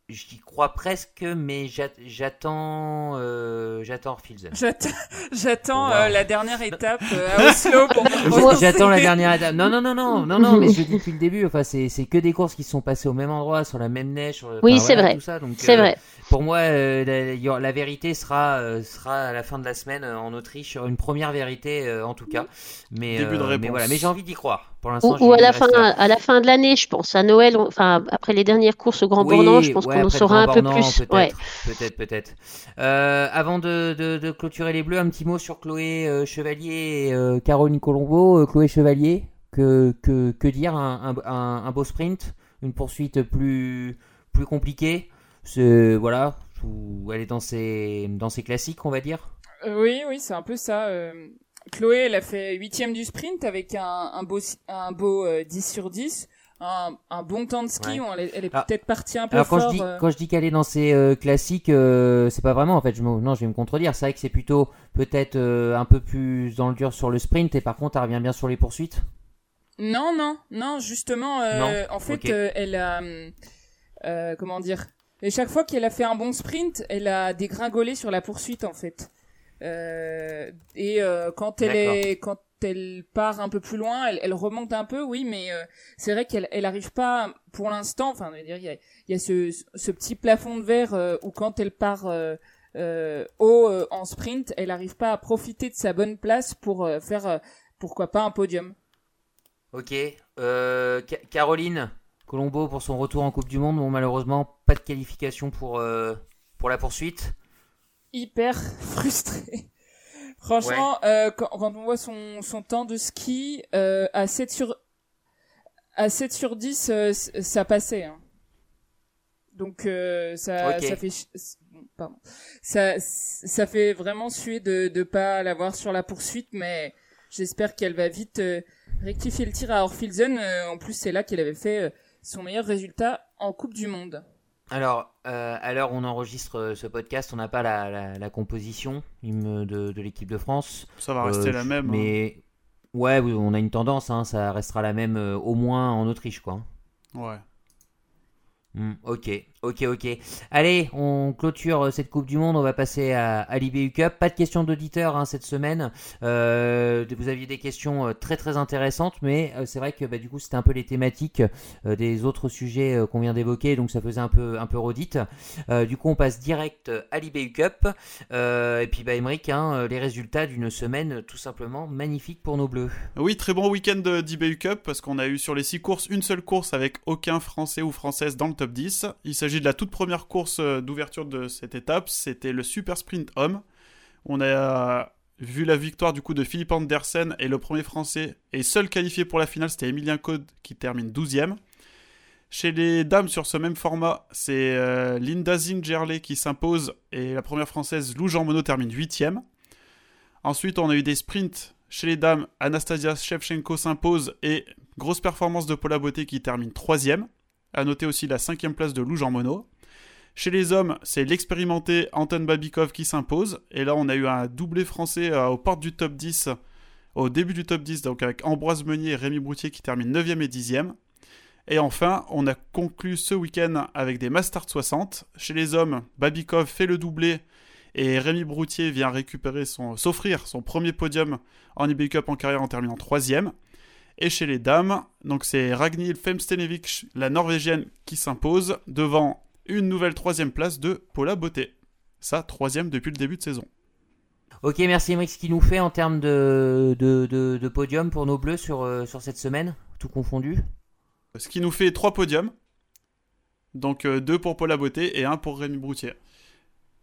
A: j'y crois presque, mais j'a- j'attends, euh, j'attends.
B: J'attends, euh, la dernière étape euh, à Oslo pour.
A: J'attends la dernière étape. Non, non, non, non, non, non, mais je le dis depuis le début. Enfin, c'est, c'est que des courses qui se sont passées au même endroit, sur la même neige. Sur le-
C: Oui,
A: enfin,
C: c'est
A: voilà,
C: vrai. c'est
A: euh,
C: vrai.
A: Pour moi, euh, la, vérité sera, euh, sera à la fin de la semaine euh, en Autriche, une première vérité euh, en tout cas. Mais,
D: Début de
A: mais
D: réponse.
A: voilà. Mais j'ai envie d'y croire. Pour l'instant,
C: Ou, à la fin,
A: là.
C: à la fin de l'année, je pense. À Noël, on- enfin après les dernières courses au Grand
A: Oui,
C: Bornand, je pense
A: ouais,
C: qu'on en saura un peu
A: Bornand,
C: plus.
A: Peut-être,
C: Ouais.
A: peut-être, peut-être. Euh, avant de, de, de clôturer les Bleus, un petit mot sur Chloé euh, Chevalier et euh, Caroline Colombo. Euh, Chloé Chevalier, que, que, que dire? Un, un, un- un beau sprint, une poursuite plus, plus compliquée? C'est voilà, où elle est dans ses, dans ses classiques, on va dire.
B: Euh, oui, oui, c'est un peu ça. euh, Chloé, elle a fait huitième du sprint avec un, un beau, un beau euh, 10 sur 10. Un, un bon temps de ski.
A: Ouais.
B: elle est,
A: Alors-
B: peut-être partie un peu
A: Alors quand
B: fort.
A: je dis
B: euh,
A: quand je dis qu'elle est dans ses euh, classiques, euh, c'est pas vraiment en fait. Je me- non, je vais me contredire. C'est vrai que c'est plutôt peut-être euh, un peu plus dans le dur sur le sprint et par contre, elle revient bien sur les poursuites.
B: Non, non, non, justement, euh,
A: Non
B: en fait, euh, elle a, euh, comment dire, et chaque fois qu'elle a fait un bon sprint, elle a dégringolé sur la poursuite, en fait. Euh, et euh, quand elle est, quand elle part un peu plus loin, elle, elle remonte un peu, oui, mais euh, c'est vrai qu'elle, elle arrive pas, pour l'instant, enfin, il y a, y a ce, ce petit plafond de verre euh, où quand elle part euh, euh, haut euh, en sprint, elle arrive pas à profiter de sa bonne place pour faire, euh, pourquoi pas un podium.
A: Ok. Euh, Ca- Caroline? Colombo pour son retour en Coupe du Monde. Bon, malheureusement, pas de qualification pour, euh, pour la poursuite.
B: hyper frustré. Franchement, euh, quand, quand on voit son, son temps de ski euh, à 7 sur à 7 sur 10, euh, c- ça passait. hein. Donc ça, ça fait ch- pardon. Ça, ça fait vraiment suer de ne pas l'avoir sur la poursuite, mais j'espère qu'elle va vite rectifier le tir à Orfilzen. en plus, c'est là qu'elle avait fait son meilleur résultat en Coupe du Monde.
A: Alors, euh, à l'heure où on enregistre ce podcast, on n'a pas la, la, composition de, de l'équipe de France.
D: Ça va rester la même.
A: Mais ouais, on a une tendance, hein, ça restera la même au moins en Autriche, quoi.
D: Ouais.
A: Hmm, ok, ok, ok. Allez, on clôture euh, cette Coupe du Monde. On va passer à, l'IBU Cup. Pas de questions d'auditeurs hein, cette semaine. Euh, vous aviez des questions euh, très très intéressantes, mais c'est vrai que bah, du coup c'était un peu les thématiques des autres sujets qu'on vient d'évoquer, donc ça faisait un peu un peu redite. du coup, on passe direct à l'IBU Cup. et puis, bah, Emmerich, hein, les résultats d'une semaine tout simplement magnifique pour nos Bleus.
D: Oui, très bon week-end d'IBU Cup parce qu'on a eu sur les six courses une seule course avec aucun Français ou Française dans le top 10. Il de la toute première course euh, d'ouverture de cette étape. C'était le Super Sprint Homme. On a vu la victoire du coup de Philippe Andersen et le premier français et seul qualifié pour la finale, c'était Emilien Code qui termine 12e. Chez les dames sur ce même format, c'est euh, Linda Zingerle qui s'impose et la première française Lou Jean Monod termine 8e. Ensuite, on a eu des sprints chez les dames, Anastasia Shevchenko s'impose et grosse performance de Paula Beauté qui termine 3e. A noter aussi la cinquième place de Lou Jean Monod. Chez les hommes, c'est l'expérimenté Anton Babikov qui s'impose. Et là, on a eu un doublé français euh, aux du top 10, au début du top 10, donc avec Ambroise Meunier et Rémi Broutier qui terminent 9e et 10e. Et enfin, on a conclu ce week-end avec des Masters 60. Chez les hommes, Babikov fait le doublé et Rémi Broutier vient récupérer son, s'offrir son premier podium en IBU Cup en carrière en terminant 3e. Et chez les dames, donc c'est Ragnhild Femstenevich, la norvégienne, qui s'impose devant une nouvelle troisième place de Paula Beauté. Sa troisième depuis le début de saison.
A: Ok, merci Emmerich. Ce qui nous fait en termes de, de, podium pour nos bleus sur, euh, sur cette semaine, tout confondu
D: Ce qui nous fait trois podiums. Donc euh, deux pour Paula Beauté et un pour Rémi Broutier.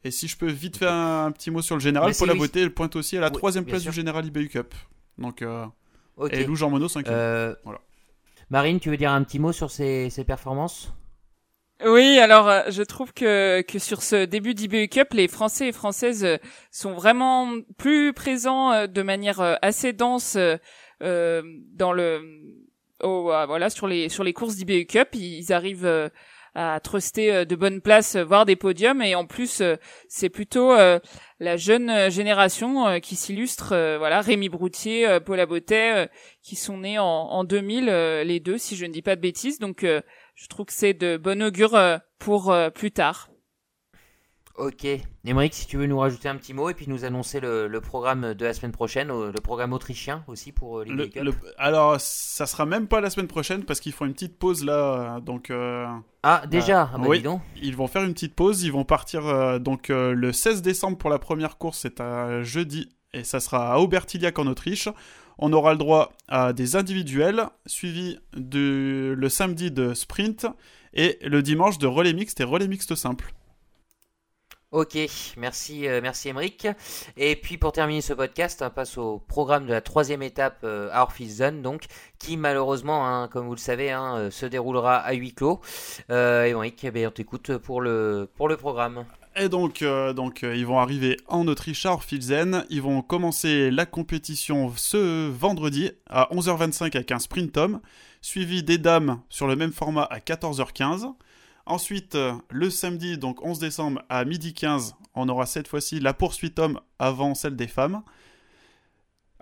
D: Et si je peux vite faire un, petit mot sur le général, Paula Beauté elle pointe aussi à la troisième place du général IBU Cup. Donc euh, et Lou Jean Monod 5 euh, voilà.
A: Marine, tu veux dire un petit mot sur ses, performances?
B: Oui, alors euh, je trouve que, que sur ce début d'IBU Cup, les Français et Françaises euh, sont vraiment plus présents de manière assez dense dans le oh, voilà sur les sur les courses d'IBU Cup. Ils arrivent à truster euh, de bonnes places, euh, voire des podiums. Et en plus, euh, c'est plutôt la jeune génération qui s'illustre. voilà, Rémi Broutier, Paul Abotet, qui sont nés en, en 2000, les deux, si je ne dis pas de bêtises. Donc, je trouve que c'est de bon augure pour plus tard.
A: Ok. Émeric, si tu veux nous rajouter un petit mot et puis nous annoncer le, programme de la semaine prochaine, euh, le programme autrichien aussi pour euh, les
D: le, Alors, ça sera même pas la semaine prochaine parce qu'ils font une petite pause là. Donc, euh,
A: ah, déjà ah bah,
D: Oui, ils vont faire une petite pause. Ils vont partir donc le 16 décembre pour la première course. C'est un jeudi et ça sera à Aubertillac en Autriche. On aura le droit à des individuels, suivi de, le samedi de sprint et le dimanche de relais mixte et relais mixte simple.
A: Ok, merci, euh, merci Emeric. Et puis pour terminer ce podcast, on passe au programme de la troisième étape euh, à Orphison, donc qui malheureusement, hein, comme vous le savez, hein, euh, se déroulera à huis clos. Euh, Emeric, eh on t'écoute pour le, pour le programme.
D: Et donc, donc ils vont arriver en Autriche à Orphilsen. Ils vont commencer la compétition ce vendredi à 11h25 avec un sprint homme, suivi des dames sur le même format à 14h15. Ensuite, euh, le samedi, donc 11 décembre, à midi 15, on aura cette fois-ci la poursuite homme avant celle des femmes.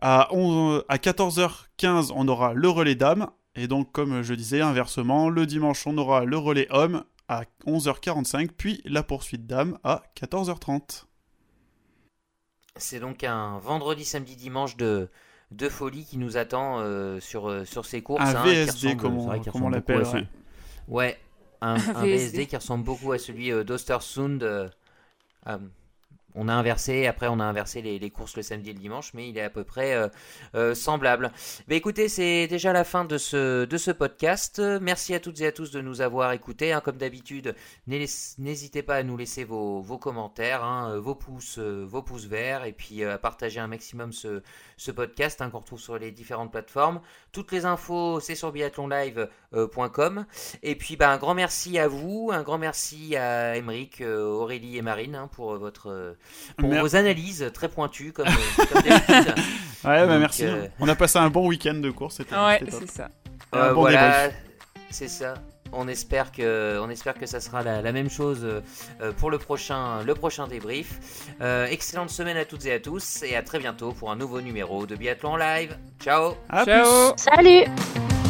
D: À, 14h15, on aura le relais dames. Et donc, comme je disais, inversement, le dimanche, on aura le relais homme à 11h45, puis la poursuite dames à 14h30.
A: C'est donc un vendredi, samedi, dimanche de, de folie qui nous attend euh, sur, euh, sur ces courses.
D: Un VSD, comme on, l'appelle.
A: ouais, un, VSD qui ressemble beaucoup à celui euh, d'Ostersund. Euh, on a inversé, après on a inversé les, courses le samedi et le dimanche, mais il est à peu près euh, euh, semblable. Mais écoutez, c'est déjà la fin de ce, podcast. Merci à toutes et à tous de nous avoir écoutés. Hein. Comme d'habitude, n'hésitez pas à nous laisser vos, commentaires, hein, vos pouces, vos pouces verts, et puis à partager un maximum ce, podcast hein, qu'on retrouve sur les différentes plateformes. Toutes les infos, c'est sur biathlonlive.com. Et puis, bah, un grand merci à vous, un grand merci à Emeric, Aurélie et Marine pour votre pour vos analyses très pointues comme, comme d'habitude.
D: Ouais, bah merci. Euh, On a passé un bon week-end de course.
B: Ouais, c'est ça.
A: Euh, voilà, c'est ça. On espère que, on espère que ça sera la, la même chose euh, pour le prochain, le prochain débrief. Euh, excellente semaine à toutes et à tous et à très bientôt pour un nouveau numéro de Biathlon Live. Ciao.
D: À
B: Ciao.
D: Plus.
C: Salut.